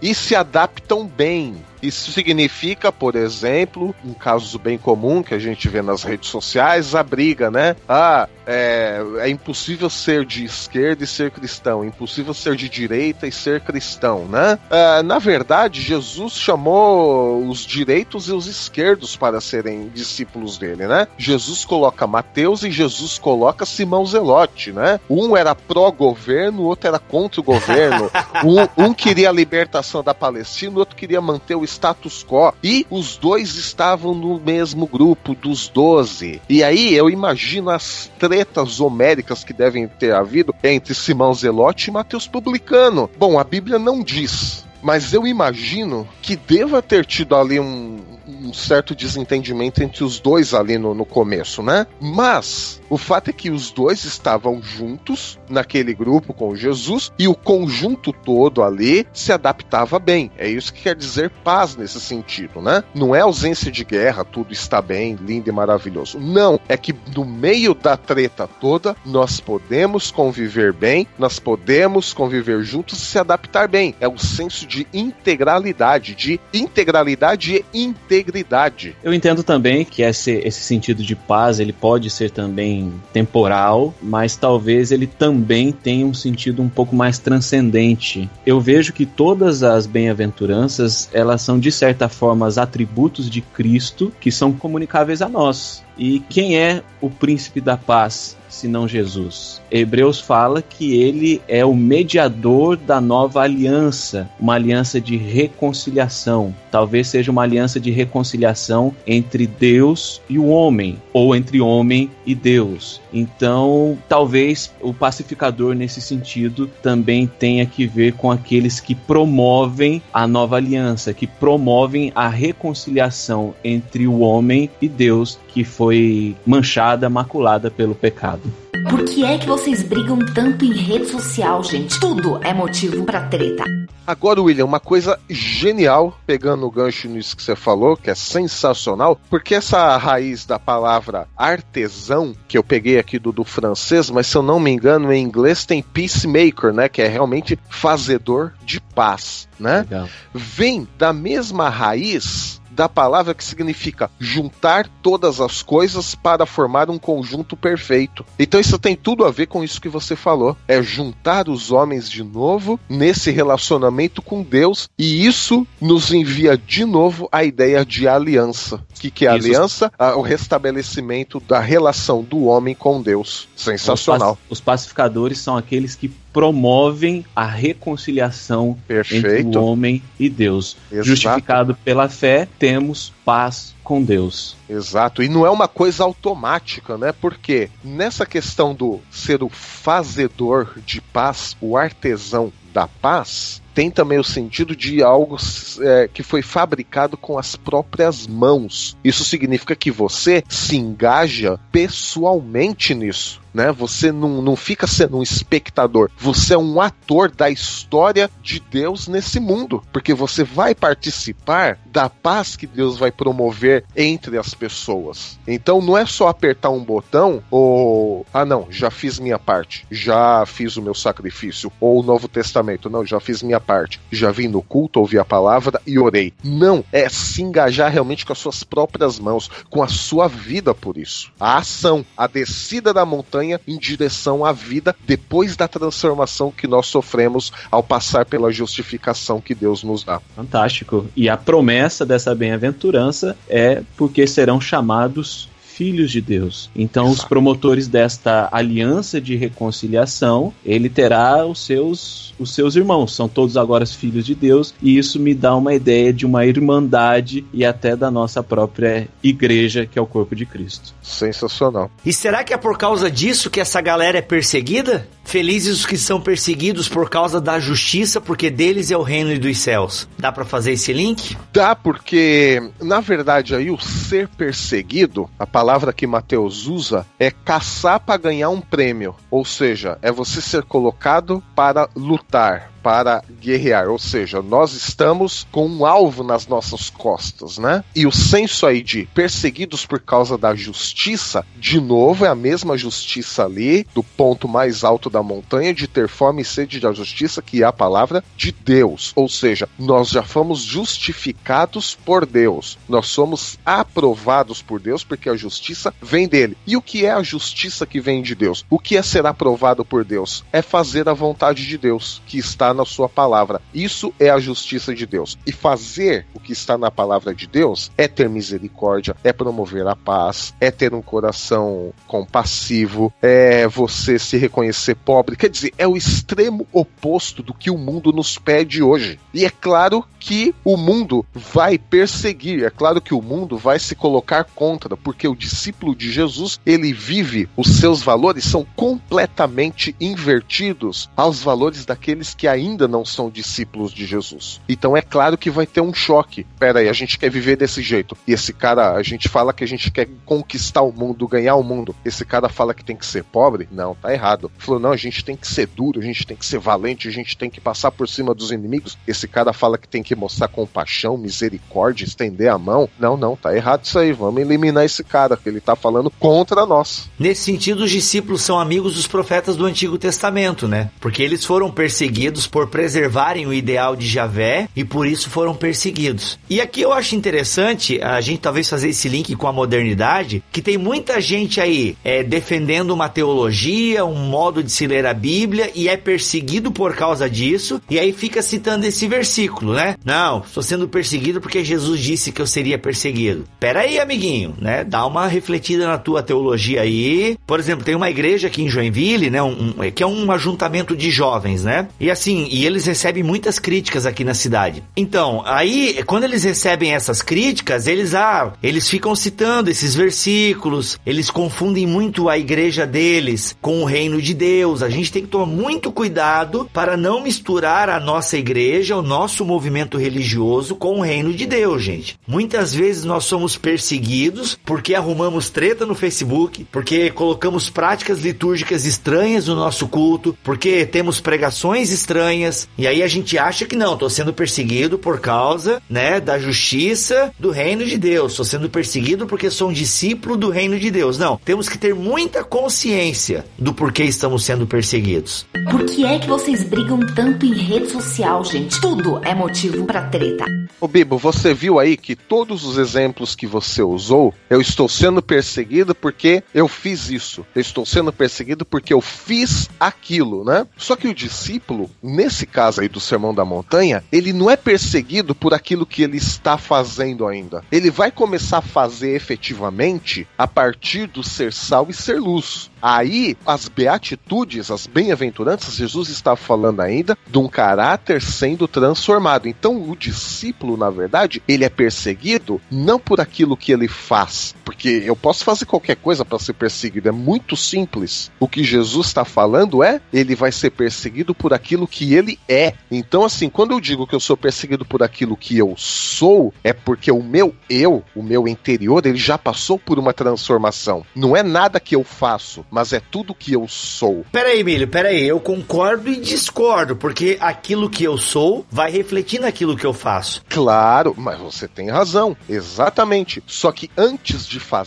e se adaptam bem isso significa, por exemplo, um caso bem comum que a gente vê nas redes sociais, a briga, né? Ah, é, é impossível ser de esquerda e ser cristão, é impossível ser de direita e ser cristão, né? Ah, na verdade, Jesus chamou os direitos e os esquerdos para serem discípulos dele, né? Jesus coloca Mateus e Jesus coloca Simão Zelote, né? Um era pró-governo, o outro era contra o governo. [LAUGHS] um, um queria a libertação da Palestina, o outro queria manter o status quo. E os dois estavam no mesmo grupo dos doze. E aí eu imagino as tretas homéricas que devem ter havido entre Simão Zelote e Mateus Publicano. Bom, a Bíblia não diz. Mas eu imagino que deva ter tido ali um, um certo desentendimento entre os dois ali no, no começo, né? Mas o fato é que os dois estavam juntos naquele grupo com Jesus e o conjunto todo ali se adaptava bem. É isso que quer dizer paz nesse sentido, né? Não é ausência de guerra, tudo está bem, lindo e maravilhoso. Não, é que no meio da treta toda nós podemos conviver bem, nós podemos conviver juntos e se adaptar bem. É o senso de integralidade, de integralidade e integridade. Eu entendo também que esse, esse sentido de paz ele pode ser também temporal, mas talvez ele também tenha um sentido um pouco mais transcendente. Eu vejo que todas as bem-aventuranças, elas são de certa forma atributos de Cristo que são comunicáveis a nós. E quem é o príncipe da paz? Senão Jesus. Hebreus fala que ele é o mediador da nova aliança, uma aliança de reconciliação. Talvez seja uma aliança de reconciliação entre Deus e o homem, ou entre homem e Deus. Então, talvez o pacificador nesse sentido também tenha que ver com aqueles que promovem a nova aliança, que promovem a reconciliação entre o homem e Deus que foi manchada, maculada pelo pecado. Por que é que vocês brigam tanto em rede social, gente? Tudo é motivo para treta. Agora, William, uma coisa genial, pegando o gancho nisso que você falou, que é sensacional, porque essa raiz da palavra artesão, que eu peguei aqui do, do francês, mas se eu não me engano, em inglês tem peacemaker, né? Que é realmente fazedor de paz, né? Legal. Vem da mesma raiz da palavra que significa juntar todas as coisas para formar um conjunto perfeito. Então isso tem tudo a ver com isso que você falou. É juntar os homens de novo nesse relacionamento com Deus e isso nos envia de novo a ideia de aliança. O que, que é aliança? O restabelecimento da relação do homem com Deus. Sensacional. Os pacificadores são aqueles que promovem a reconciliação Perfeito. entre o homem e Deus. Exato. Justificado pela fé, temos paz com Deus. Exato, e não é uma coisa automática, né? Porque nessa questão do ser o fazedor de paz, o artesão da paz, tem também o sentido de algo é, que foi fabricado com as próprias mãos. Isso significa que você se engaja pessoalmente nisso. Né? Você não, não fica sendo um espectador, você é um ator da história de Deus nesse mundo, porque você vai participar da paz que Deus vai promover entre as pessoas. Então não é só apertar um botão ou ah não, já fiz minha parte, já fiz o meu sacrifício ou o Novo Testamento, não, já fiz minha parte, já vim no culto, ouvi a palavra e orei. Não, é se engajar realmente com as suas próprias mãos, com a sua vida por isso. A ação, a descida da montanha em direção à vida depois da transformação que nós sofremos ao passar pela justificação que Deus nos dá. Fantástico. E a promessa dessa bem-aventurança é porque serão chamados filhos de Deus. Então, Exato. os promotores desta aliança de reconciliação, ele terá os seus, os seus irmãos. São todos agora filhos de Deus, e isso me dá uma ideia de uma irmandade e até da nossa própria igreja, que é o corpo de Cristo. Sensacional. E será que é por causa disso que essa galera é perseguida? Felizes os que são perseguidos por causa da justiça, porque deles é o reino dos céus. Dá para fazer esse link? Dá, porque na verdade aí o ser perseguido, a palavra palavra que Mateus usa é caçar para ganhar um prêmio, ou seja, é você ser colocado para lutar, para guerrear, ou seja, nós estamos com um alvo nas nossas costas, né? E o senso aí de perseguidos por causa da justiça, de novo, é a mesma justiça ali, do ponto mais alto da montanha, de ter fome e sede da justiça, que é a palavra de Deus. Ou seja, nós já fomos justificados por Deus, nós somos aprovados por Deus, porque a justiça vem dele. E o que é a justiça que vem de Deus? O que é ser aprovado por Deus? É fazer a vontade de Deus, que está na sua palavra. Isso é a justiça de Deus. E fazer o que está na palavra de Deus é ter misericórdia, é promover a paz, é ter um coração compassivo, é você se reconhecer pobre. Quer dizer, é o extremo oposto do que o mundo nos pede hoje. E é claro que o mundo vai perseguir, é claro que o mundo vai se colocar contra, porque o discípulo de Jesus, ele vive, os seus valores são completamente invertidos aos valores daqueles que ainda não são discípulos de Jesus. Então é claro que vai ter um choque. Pera aí, a gente quer viver desse jeito. E esse cara, a gente fala que a gente quer conquistar o mundo, ganhar o mundo. Esse cara fala que tem que ser pobre? Não, tá errado. Falou, não, a gente tem que ser duro, a gente tem que ser valente, a gente tem que passar por cima dos inimigos. Esse cara fala que tem que mostrar compaixão, misericórdia, estender a mão. Não, não, tá errado isso aí. Vamos eliminar esse cara, que ele tá falando contra nós. Nesse sentido, os discípulos são amigos dos profetas do Antigo Testamento, né? Porque eles foram perseguidos por preservarem o ideal de Javé e por isso foram perseguidos. E aqui eu acho interessante a gente talvez fazer esse link com a modernidade, que tem muita gente aí é, defendendo uma teologia, um modo de se ler a Bíblia e é perseguido por causa disso, e aí fica citando esse versículo, né? Não, estou sendo perseguido porque Jesus disse que eu seria perseguido. Pera aí, amiguinho, né? Dá uma refletida na tua teologia aí. Por exemplo, tem uma igreja aqui em Joinville, né? Um, um, que é um ajuntamento de jovens, né? E assim, e eles recebem muitas críticas aqui na cidade. Então, aí, quando eles recebem essas críticas, eles, ah, eles ficam citando esses versículos, eles confundem muito a igreja deles com o reino de Deus. A gente tem que tomar muito cuidado para não misturar a nossa igreja, o nosso movimento religioso com o reino de Deus, gente. Muitas vezes nós somos perseguidos porque arrumamos treta no Facebook, porque colocamos práticas litúrgicas estranhas no nosso culto, porque temos pregações estranhas e aí a gente acha que não, estou sendo perseguido por causa, né, da justiça do reino de Deus. Estou sendo perseguido porque sou um discípulo do reino de Deus. Não, temos que ter muita consciência do porquê estamos sendo perseguidos. Por que é que vocês brigam tanto em rede social, gente? Tudo é motivo para treta. Ô Bibo, você viu aí que todos os exemplos que você usou, eu estou sendo perseguido porque eu fiz isso. Eu estou sendo perseguido porque eu fiz aquilo, né? Só que o discípulo, nesse caso aí do Sermão da Montanha, ele não é perseguido por aquilo que ele está fazendo ainda. Ele vai começar a fazer efetivamente a partir do ser sal e ser luz. Aí, as beatitudes, as bem-aventuranças, Jesus está falando ainda de um caráter sendo transformado. Então, o discípulo, na verdade, ele é perseguido não por aquilo que ele faz, porque Porque eu posso fazer qualquer coisa para ser perseguido. É muito simples. O que Jesus está falando é: ele vai ser perseguido por aquilo que ele é. Então, assim, quando eu digo que eu sou perseguido por aquilo que eu sou, é porque o meu eu, o meu interior, ele já passou por uma transformação. Não é nada que eu faço, mas é tudo que eu sou. Peraí, Emílio, peraí. Eu concordo e discordo, porque aquilo que eu sou vai refletir naquilo que eu faço. Claro, mas você tem razão. Exatamente. Só que antes de fazer,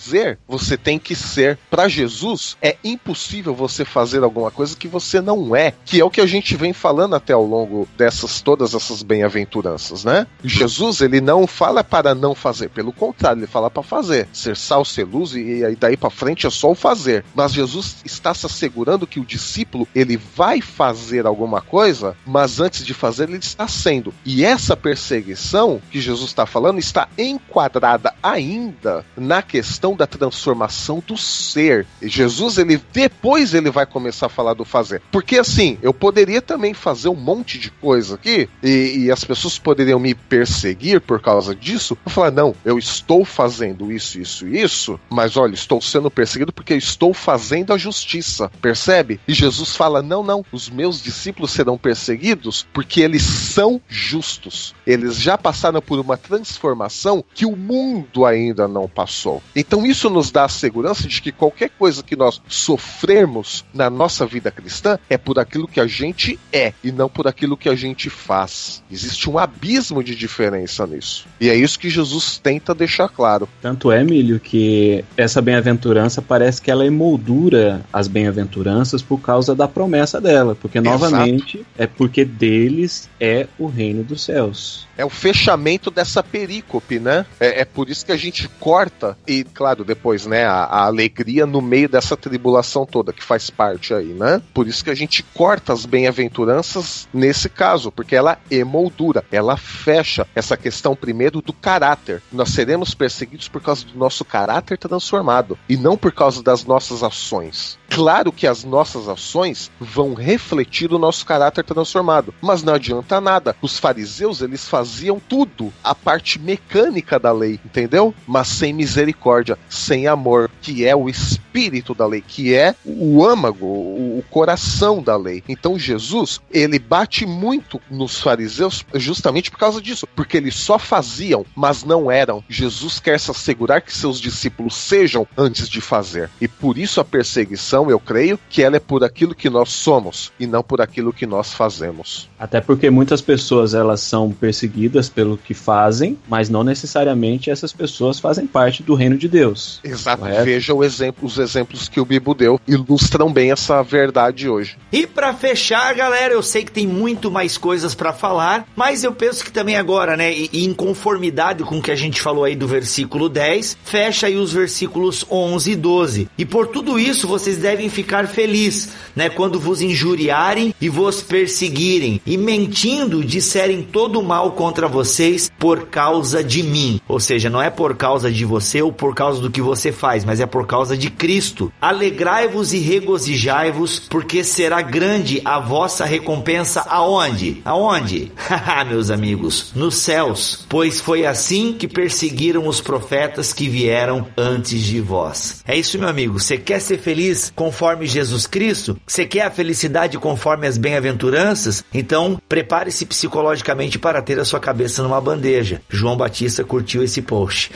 você tem que ser. Para Jesus, é impossível você fazer alguma coisa que você não é, que é o que a gente vem falando até ao longo dessas todas essas bem-aventuranças, né? Jesus, ele não fala para não fazer, pelo contrário, ele fala para fazer. Ser sal, ser luz e aí daí para frente é só o fazer. Mas Jesus está se assegurando que o discípulo, ele vai fazer alguma coisa, mas antes de fazer, ele está sendo. E essa perseguição que Jesus está falando está enquadrada ainda na questão da transformação do ser. E Jesus, ele depois ele vai começar a falar do fazer. Porque assim, eu poderia também fazer um monte de coisa aqui e, e as pessoas poderiam me perseguir por causa disso. Eu falar, não, eu estou fazendo isso, isso isso, mas olha, estou sendo perseguido porque eu estou fazendo a justiça, percebe? E Jesus fala: não, não, os meus discípulos serão perseguidos porque eles são justos. Eles já passaram por uma transformação que o mundo ainda não passou. Então isso nos dá a segurança de que qualquer coisa que nós sofrermos na nossa vida cristã é por aquilo que a gente é e não por aquilo que a gente faz. Existe um abismo de diferença nisso. E é isso que Jesus tenta deixar claro. Tanto é, Milho, que essa bem-aventurança parece que ela emoldura as bem-aventuranças por causa da promessa dela, porque Exato. novamente é porque deles é o reino dos céus é o fechamento dessa perícope, né? É, é, por isso que a gente corta, e claro, depois, né, a, a, alegria no meio dessa tribulação toda, que faz parte aí, né? Por isso que a gente corta as bem-aventuranças nesse caso, porque ela emoldura, ela fecha essa questão primeiro do caráter. Nós seremos perseguidos por causa do nosso caráter transformado, e não por causa das nossas ações. Claro que as nossas ações vão refletir o nosso caráter transformado, mas não adianta nada. Os fariseus, eles faziam tudo, a parte mecânica da lei, entendeu? Mas sem misericórdia, sem amor, que é o espírito da lei, que é o âmago, o coração da lei. Então Jesus, ele bate muito nos fariseus justamente por causa disso, porque eles só faziam, mas não eram. Jesus quer se assegurar que seus discípulos sejam antes de fazer. E por isso a perseguição eu creio que ela é por aquilo que nós somos e não por aquilo que nós fazemos. Até porque muitas pessoas elas são perseguidas pelo que fazem, mas não necessariamente essas pessoas fazem parte do reino de Deus. Exato. Correto? Veja o exemplo, os exemplos que o Bibo deu ilustram bem essa verdade hoje. E para fechar, galera, eu sei que tem muito mais coisas para falar, mas eu penso que também agora, né, e, em conformidade com o que a gente falou aí do versículo 10, fecha aí os versículos 11 e 12. E por tudo isso, vocês devem devem ficar felizes, né, quando vos injuriarem e vos perseguirem e mentindo disserem todo mal contra vocês por causa de mim. Ou seja, não é por causa de você ou por causa do que você faz, mas é por causa de Cristo. Alegrai-vos e regozijai-vos, porque será grande a vossa recompensa aonde? Aonde? Haha, [LAUGHS] meus amigos, nos céus, pois foi assim que perseguiram os profetas que vieram antes de vós. É isso, meu amigo. Você quer ser feliz? conforme Jesus Cristo? Você quer a felicidade conforme as bem-aventuranças? Então, prepare-se psicologicamente para ter a sua cabeça numa bandeja. João Batista curtiu esse post.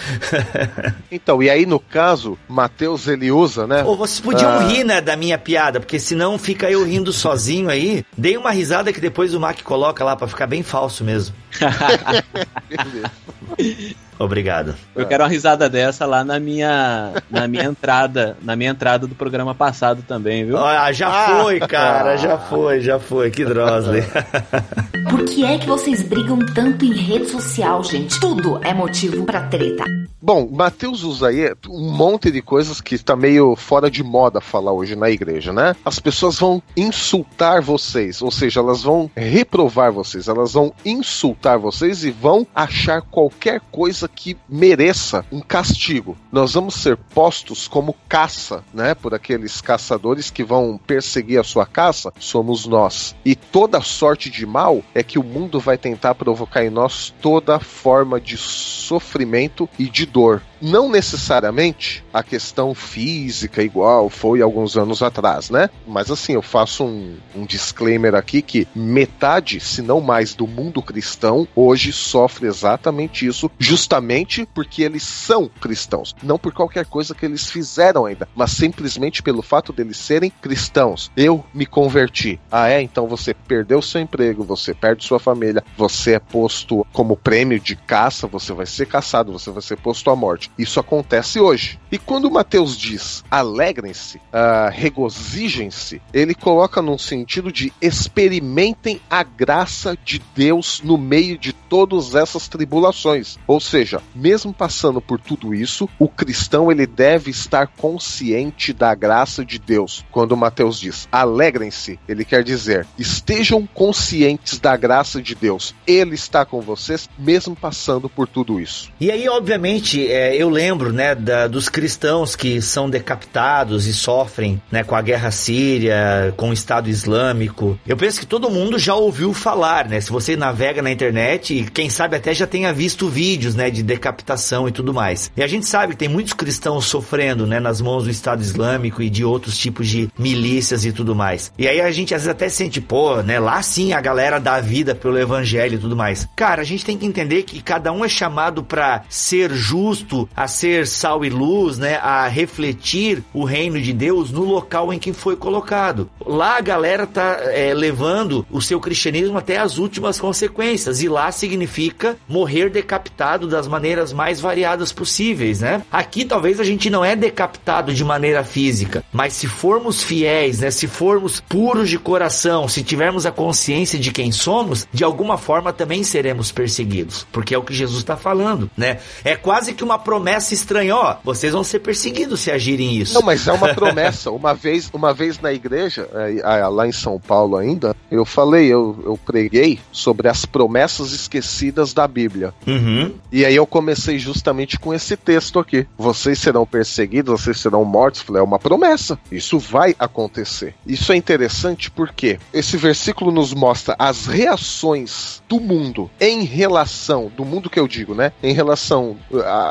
[LAUGHS] então, e aí no caso, Mateus ele usa, né? Ou vocês podiam ah... rir, né, da minha piada, porque senão fica eu rindo sozinho aí. Dei uma risada que depois o Mac coloca lá para ficar bem falso mesmo. [LAUGHS] [LAUGHS] Obrigado. Eu quero uma risada dessa lá na minha na minha [LAUGHS] entrada, na minha entrada do programa passado também, viu? Ah, já ah. foi, cara, já foi, já foi. Que Drosley. Por que é que vocês brigam tanto em rede social, gente? Tudo é motivo para treta. Bom, Mateus usa aí um monte de coisas que está meio fora de moda falar hoje na igreja, né? As pessoas vão insultar vocês, ou seja, elas vão reprovar vocês, elas vão insultar vocês e vão achar qualquer coisa que mereça um castigo. Nós vamos ser postos como caça, né? Por aqueles caçadores que vão perseguir a sua caça, somos nós. E toda sorte de mal é que o mundo vai tentar provocar em nós toda forma de sofrimento e de dor. Não necessariamente a questão física igual foi alguns anos atrás, né? Mas assim, eu faço um, um disclaimer aqui que metade, se não mais, do mundo cristão hoje sofre exatamente isso, justamente porque eles são cristãos. Não por qualquer coisa que eles fizeram ainda, mas simplesmente pelo fato deles serem cristãos. Eu me converti. Ah, é? Então você perdeu seu emprego, você perde sua família, você é posto como prêmio de caça, você vai ser caçado, você vai ser posto à morte. Isso acontece hoje. E quando Mateus diz alegrem-se, uh, regozijem-se, ele coloca num sentido de experimentem a graça de Deus no meio de todas essas tribulações. Ou seja, mesmo passando por tudo isso, o cristão ele deve estar consciente da graça de Deus. Quando Mateus diz alegrem-se, ele quer dizer estejam conscientes da graça de Deus. Ele está com vocês, mesmo passando por tudo isso. E aí, obviamente, é, eu lembro né, da, dos cristãos que são decapitados e sofrem né, com a guerra síria, com o Estado Islâmico. Eu penso que todo mundo já ouviu falar, né? Se você navega na internet, quem sabe até já tenha visto vídeos né, de decapitação e tudo mais. E a gente sabe que tem muitos cristãos sofrendo né, nas mãos do Estado Islâmico e de outros tipos de milícias e tudo mais. E aí a gente às vezes até sente, pô, né? Lá sim a galera dá vida pelo evangelho e tudo mais. Cara, a gente tem que entender que cada um é chamado para ser justo, a ser sal e luz, né? A refletir o reino de Deus no local em que foi colocado. Lá a galera tá é, levando o seu cristianismo até as últimas consequências. E lá significa morrer decapitado das maneiras mais variadas possíveis, né? Aqui talvez a gente não é decapitado de maneira física, mas se formos fiéis, né? Se formos puros de coração, se tivermos a consciência de quem somos, de alguma forma também seremos perseguidos, porque é o que Jesus está falando, né? É quase que uma promessa estranha, ó, vocês vão ser perseguidos se agirem isso. Não, mas é uma [LAUGHS] promessa. uma vez, uma vez na igreja, é, lá em São Paulo ainda, eu falei, eu, eu preguei sobre as promessas esquecidas da Bíblia. Uhum. E aí eu comecei justamente com esse texto aqui. Vocês serão perseguidos, vocês serão mortos. Falei, é uma promessa. Isso vai acontecer. Isso é interessante porque esse versículo nos mostra as reações do mundo em relação, do mundo que eu digo, né? Em relação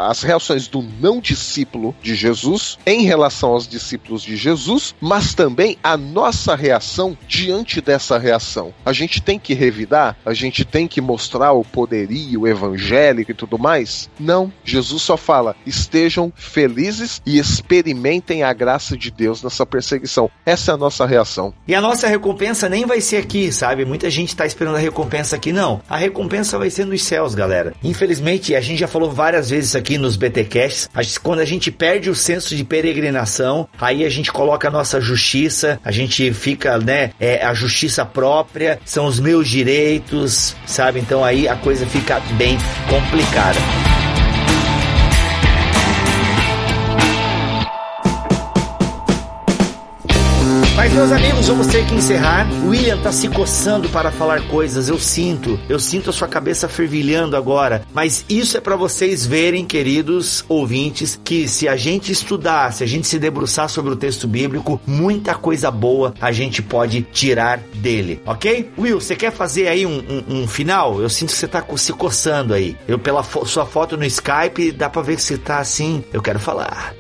às reações do não discípulo de Jesus, em relação aos discípulos de Jesus, mas também a nossa reação diante dessa reação. A gente tem que revidar, a gente tem que mostrar o poderio evangélico e tudo mais? Não. Jesus só fala: estejam felizes e experimentem a graça de Deus nessa perseguição. Essa é a nossa reação. E a nossa recompensa nem vai ser aqui, sabe? Muita gente está esperando a recompensa aqui. Não. A recompensa vai ser nos céus, galera. Infelizmente, a gente já falou várias vezes aqui nos BTcasts, quando a gente perde o senso de peregrinação, aí a gente coloca a nossa justiça, a gente fica, né, é a justiça própria, são os meus direitos, sabe? Então aí a coisa fica bem complicada. Meus amigos, vamos ter que encerrar. William tá se coçando para falar coisas. Eu sinto. Eu sinto a sua cabeça fervilhando agora. Mas isso é para vocês verem, queridos ouvintes, que se a gente estudar, se a gente se debruçar sobre o texto bíblico, muita coisa boa a gente pode tirar dele, ok? Will, você quer fazer aí um, um, um final? Eu sinto que você tá se coçando aí. Eu, pela fo sua foto no Skype, dá pra ver que você tá assim. Eu quero falar.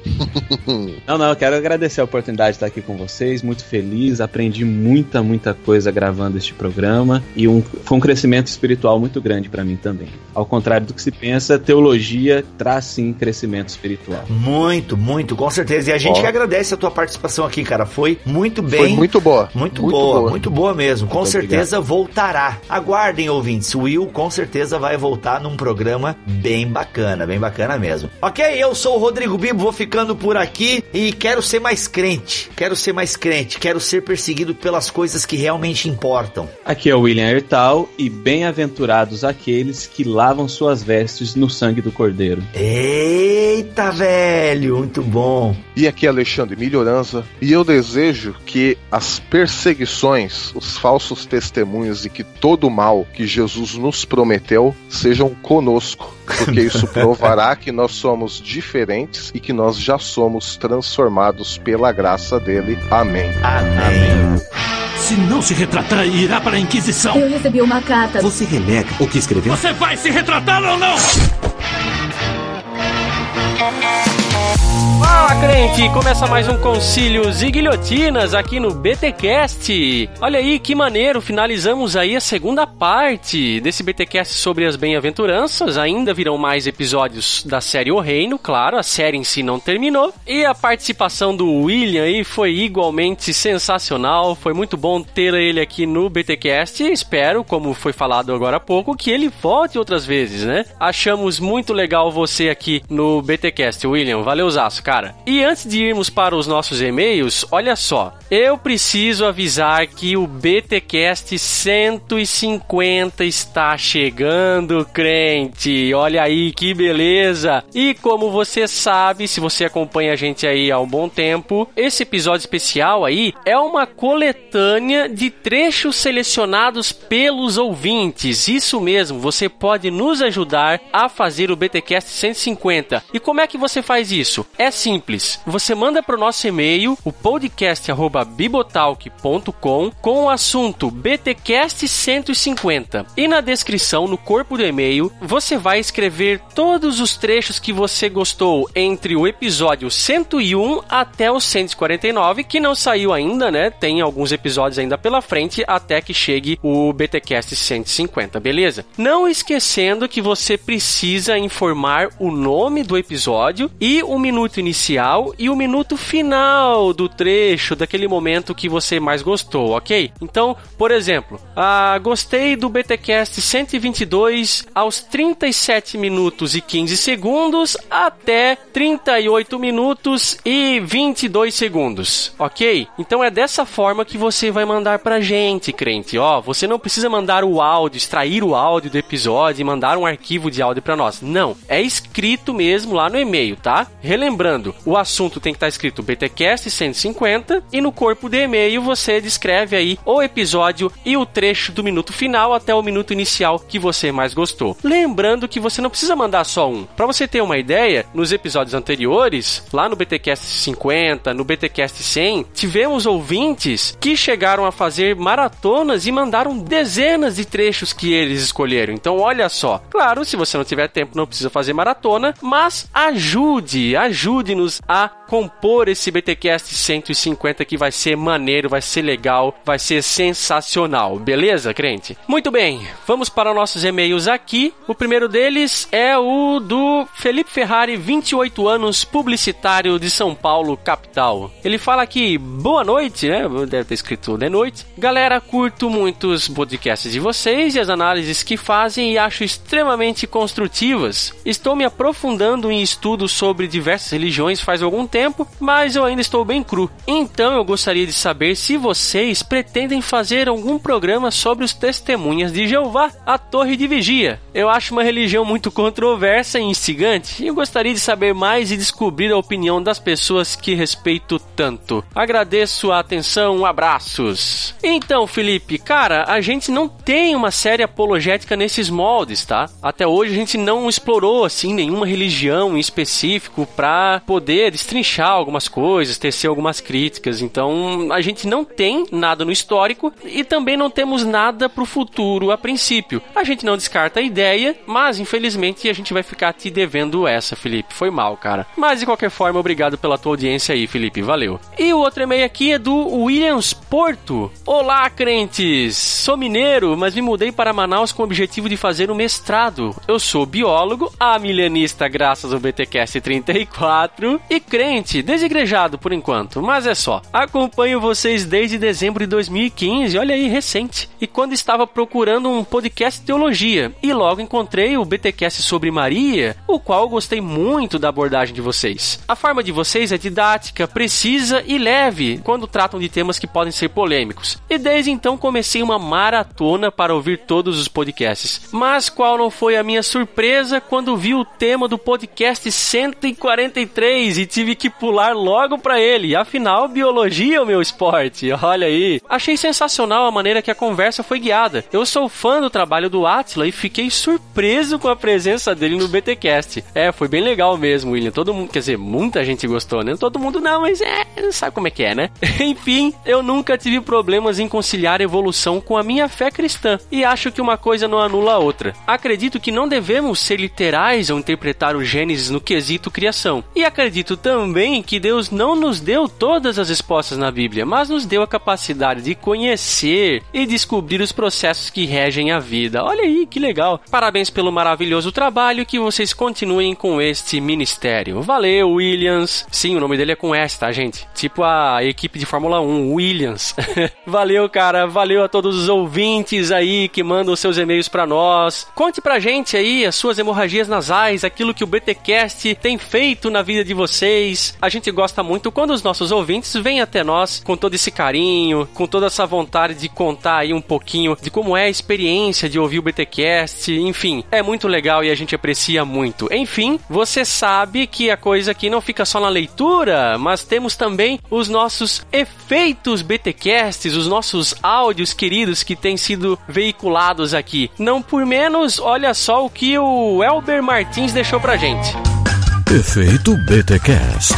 [LAUGHS] não, não, eu quero agradecer a oportunidade de estar aqui com vocês. Muito feliz feliz, aprendi muita, muita coisa gravando este programa e um, foi um crescimento espiritual muito grande para mim também. Ao contrário do que se pensa, teologia traz sim crescimento espiritual. Muito, muito, com certeza. E a gente oh. que agradece a tua participação aqui, cara. Foi muito bem. Foi muito boa. Muito, muito boa, boa, muito boa mesmo. Com muito certeza obrigado. voltará. Aguardem, ouvintes. O Will com certeza vai voltar num programa bem bacana, bem bacana mesmo. Ok, eu sou o Rodrigo Bibo, vou ficando por aqui e quero ser mais crente. Quero ser mais crente quero ser perseguido pelas coisas que realmente importam. Aqui é o William Ertal e bem-aventurados aqueles que lavam suas vestes no sangue do Cordeiro. Eita, velho, muito bom. E aqui é Alexandre Melhorança e eu desejo que as perseguições, os falsos testemunhos e que todo o mal que Jesus nos prometeu sejam conosco porque [LAUGHS] isso provará que nós somos diferentes e que nós já somos transformados pela graça dele. Amém. Amém. Se não se retratar, irá para a Inquisição. Eu recebi uma carta. Você renega o que escreveu? Você vai se retratar ou não? Fala, crente! Começa mais um Concílios e Guilhotinas aqui no BTcast. Olha aí que maneiro, finalizamos aí a segunda parte desse BTcast sobre as bem-aventuranças. Ainda virão mais episódios da série O Reino, claro, a série em si não terminou. E a participação do William aí foi igualmente sensacional. Foi muito bom ter ele aqui no BTcast. Espero, como foi falado agora há pouco, que ele volte outras vezes, né? Achamos muito legal você aqui no BTcast, William. Valeu, Zaço, cara cara. E antes de irmos para os nossos e-mails, olha só. Eu preciso avisar que o BTcast 150 está chegando, crente. Olha aí que beleza. E como você sabe, se você acompanha a gente aí há um bom tempo, esse episódio especial aí é uma coletânea de trechos selecionados pelos ouvintes. Isso mesmo, você pode nos ajudar a fazer o BTcast 150. E como é que você faz isso? É simples. Você manda para o nosso e-mail, o podcast@bibotalk.com, com o assunto BTcast 150. E na descrição, no corpo do e-mail, você vai escrever todos os trechos que você gostou entre o episódio 101 até o 149, que não saiu ainda, né? Tem alguns episódios ainda pela frente até que chegue o BTcast 150, beleza? Não esquecendo que você precisa informar o nome do episódio e o minuto inicial inicial e o minuto final do trecho, daquele momento que você mais gostou, ok? Então, por exemplo, ah, gostei do BTcast 122 aos 37 minutos e 15 segundos até 38 minutos e 22 segundos, ok? Então é dessa forma que você vai mandar pra gente, crente. Ó, você não precisa mandar o áudio, extrair o áudio do episódio e mandar um arquivo de áudio para nós. Não, é escrito mesmo lá no e-mail, tá? Relembrando o assunto tem que estar escrito BTcast 150 e no corpo do e-mail você descreve aí o episódio e o trecho do minuto final até o minuto inicial que você mais gostou. Lembrando que você não precisa mandar só um. Para você ter uma ideia, nos episódios anteriores, lá no BTcast 50, no BTcast 100, tivemos ouvintes que chegaram a fazer maratonas e mandaram dezenas de trechos que eles escolheram. Então, olha só. Claro, se você não tiver tempo, não precisa fazer maratona, mas ajude, ajude a compor esse BTcast 150 que vai ser maneiro, vai ser legal, vai ser sensacional. Beleza, crente? Muito bem, vamos para nossos e-mails aqui. O primeiro deles é o do Felipe Ferrari, 28 anos, publicitário de São Paulo, capital. Ele fala aqui: boa noite, né? Deve ter escrito de noite. Galera, curto muitos podcasts de vocês e as análises que fazem e acho extremamente construtivas. Estou me aprofundando em estudos sobre diversas religiões faz algum tempo, mas eu ainda estou bem cru. Então eu gostaria de saber se vocês pretendem fazer algum programa sobre os testemunhas de Jeová, a Torre de Vigia. Eu acho uma religião muito controversa e instigante e eu gostaria de saber mais e descobrir a opinião das pessoas que respeito tanto. Agradeço a atenção, abraços. Então, Felipe, cara, a gente não tem uma série apologética nesses moldes, tá? Até hoje a gente não explorou assim nenhuma religião em específico para poder destrinchar algumas coisas, tecer algumas críticas. Então, a gente não tem nada no histórico e também não temos nada pro futuro a princípio. A gente não descarta a ideia, mas infelizmente a gente vai ficar te devendo essa, Felipe. Foi mal, cara. Mas de qualquer forma, obrigado pela tua audiência aí, Felipe. Valeu. E o outro e-mail aqui é do Williams Porto. Olá, crentes! Sou mineiro, mas me mudei para Manaus com o objetivo de fazer um mestrado. Eu sou biólogo, a milenista graças ao BTcast 34 4 e crente, desigrejado por enquanto, mas é só. Acompanho vocês desde dezembro de 2015, olha aí, recente. E quando estava procurando um podcast de teologia, e logo encontrei o BTcast sobre Maria, o qual gostei muito da abordagem de vocês. A forma de vocês é didática, precisa e leve quando tratam de temas que podem ser polêmicos. E desde então comecei uma maratona para ouvir todos os podcasts. Mas qual não foi a minha surpresa quando vi o tema do podcast 143 3 e tive que pular logo para ele. Afinal, biologia dia, meu esporte. Olha aí. Achei sensacional a maneira que a conversa foi guiada. Eu sou fã do trabalho do Atila e fiquei surpreso com a presença dele no BTcast. É, foi bem legal mesmo, William. Todo mundo, quer dizer, muita gente gostou, né? Todo mundo não, mas é, sabe como é que é, né? [LAUGHS] Enfim, eu nunca tive problemas em conciliar evolução com a minha fé cristã e acho que uma coisa não anula a outra. Acredito que não devemos ser literais ao interpretar o Gênesis no quesito criação. E acredito também que Deus não nos deu todas as respostas na Bíblia, mas nos deu a capacidade de conhecer e descobrir os processos que regem a vida. Olha aí, que legal. Parabéns pelo maravilhoso trabalho que vocês continuem com este ministério. Valeu, Williams. Sim, o nome dele é com S, tá, gente? Tipo a equipe de Fórmula 1, Williams. [LAUGHS] Valeu, cara. Valeu a todos os ouvintes aí que mandam seus e-mails para nós. Conte pra gente aí as suas hemorragias nasais, aquilo que o BTcast tem feito na vida de vocês. A gente gosta muito quando os nossos ouvintes vêm até nós com todo esse carinho, com toda essa vontade de contar aí um pouquinho de como é a experiência de ouvir o BTcast. Enfim, é muito legal e a gente aprecia muito. Enfim, você sabe que a coisa aqui não fica só na leitura, mas temos também os nossos efeitos BTcasts, os nossos áudios queridos que têm sido veiculados aqui. Não por menos, olha só o que o Elber Martins deixou pra gente. Efeito BTcast.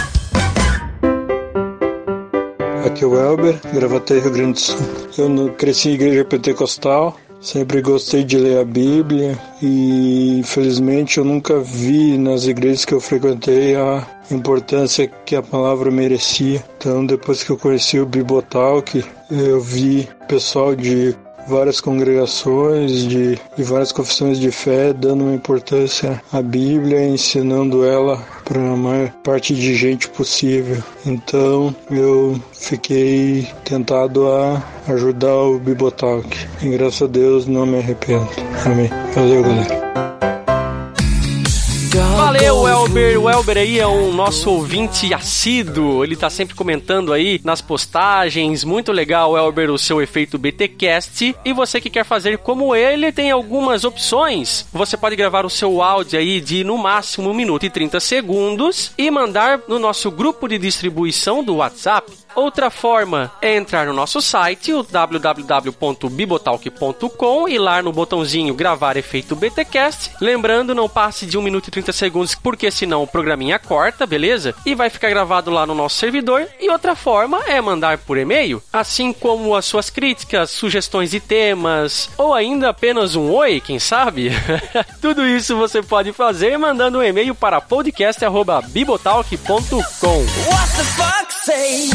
Aqui é o Elber, Gravataí, Rio Grande do Sul. Eu cresci em igreja pentecostal, sempre gostei de ler a Bíblia e infelizmente eu nunca vi nas igrejas que eu frequentei a importância que a palavra merecia. Então depois que eu conheci o Bibotalk, eu vi pessoal de várias congregações de, de várias confissões de fé dando uma importância à Bíblia, ensinando ela para a maior parte de gente possível. Então eu fiquei tentado a ajudar o Bibotalk. E graças a Deus não me arrependo. Amém. Valeu, galera. Valeu, Elber. O Elber aí é um nosso ouvinte assíduo. Ele tá sempre comentando aí nas postagens. Muito legal, Elber, o seu efeito BTcast. E você que quer fazer como ele, tem algumas opções. Você pode gravar o seu áudio aí de no máximo 1 minuto e 30 segundos e mandar no nosso grupo de distribuição do WhatsApp. Outra forma é entrar no nosso site, o www.bibotalk.com e lá no botãozinho gravar efeito BTcast. Lembrando, não passe de 1 minuto e 30 segundos, porque senão o programinha corta, beleza? E vai ficar gravado lá no nosso servidor. E outra forma é mandar por e-mail, assim como as suas críticas, sugestões de temas, ou ainda apenas um oi, quem sabe? [LAUGHS] Tudo isso você pode fazer mandando um e-mail para podcast@bibotalk.com. What the fuck say?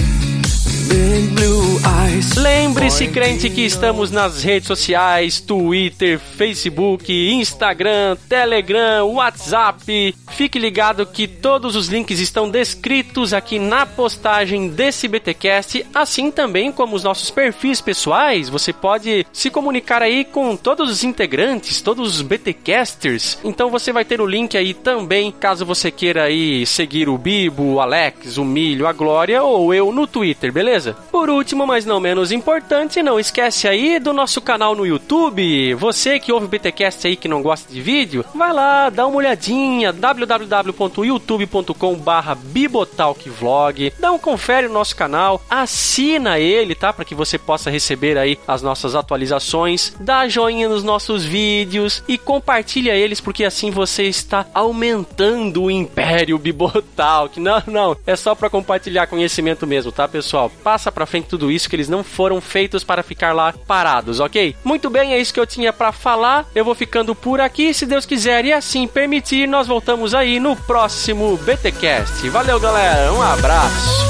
Lembre-se, crente, que estamos nas redes sociais: Twitter, Facebook, Instagram, Telegram, WhatsApp. Fique ligado que todos os links estão descritos aqui na postagem desse BTcast, assim também como os nossos perfis pessoais. Você pode se comunicar aí com todos os integrantes, todos os BTcasters. Então você vai ter o link aí também, caso você queira aí seguir o Bibo, o Alex, o Milho, a Glória ou eu no Twitter, beleza? Por último, mas não menos importante, não esquece aí do nosso canal no YouTube. Você que ouve o BTcast aí que não gosta de vídeo, vai lá, dá uma olhadinha, www.youtube.com/barra bibotalkvlog. Dá um confere no nosso canal, assina ele, tá, para que você possa receber aí as nossas atualizações. Dá joinha nos nossos vídeos e compartilha eles, porque assim você está aumentando o império Bibotalk. Não, não, é só para compartilhar conhecimento mesmo, tá, pessoal? Passa para frente tudo isso que eles não foram feitos para ficar lá parados, ok? Muito bem, é isso que eu tinha para falar. Eu vou ficando por aqui, se Deus quiser e assim permitir, nós voltamos aí no próximo BTcast. Valeu, galera. Um abraço.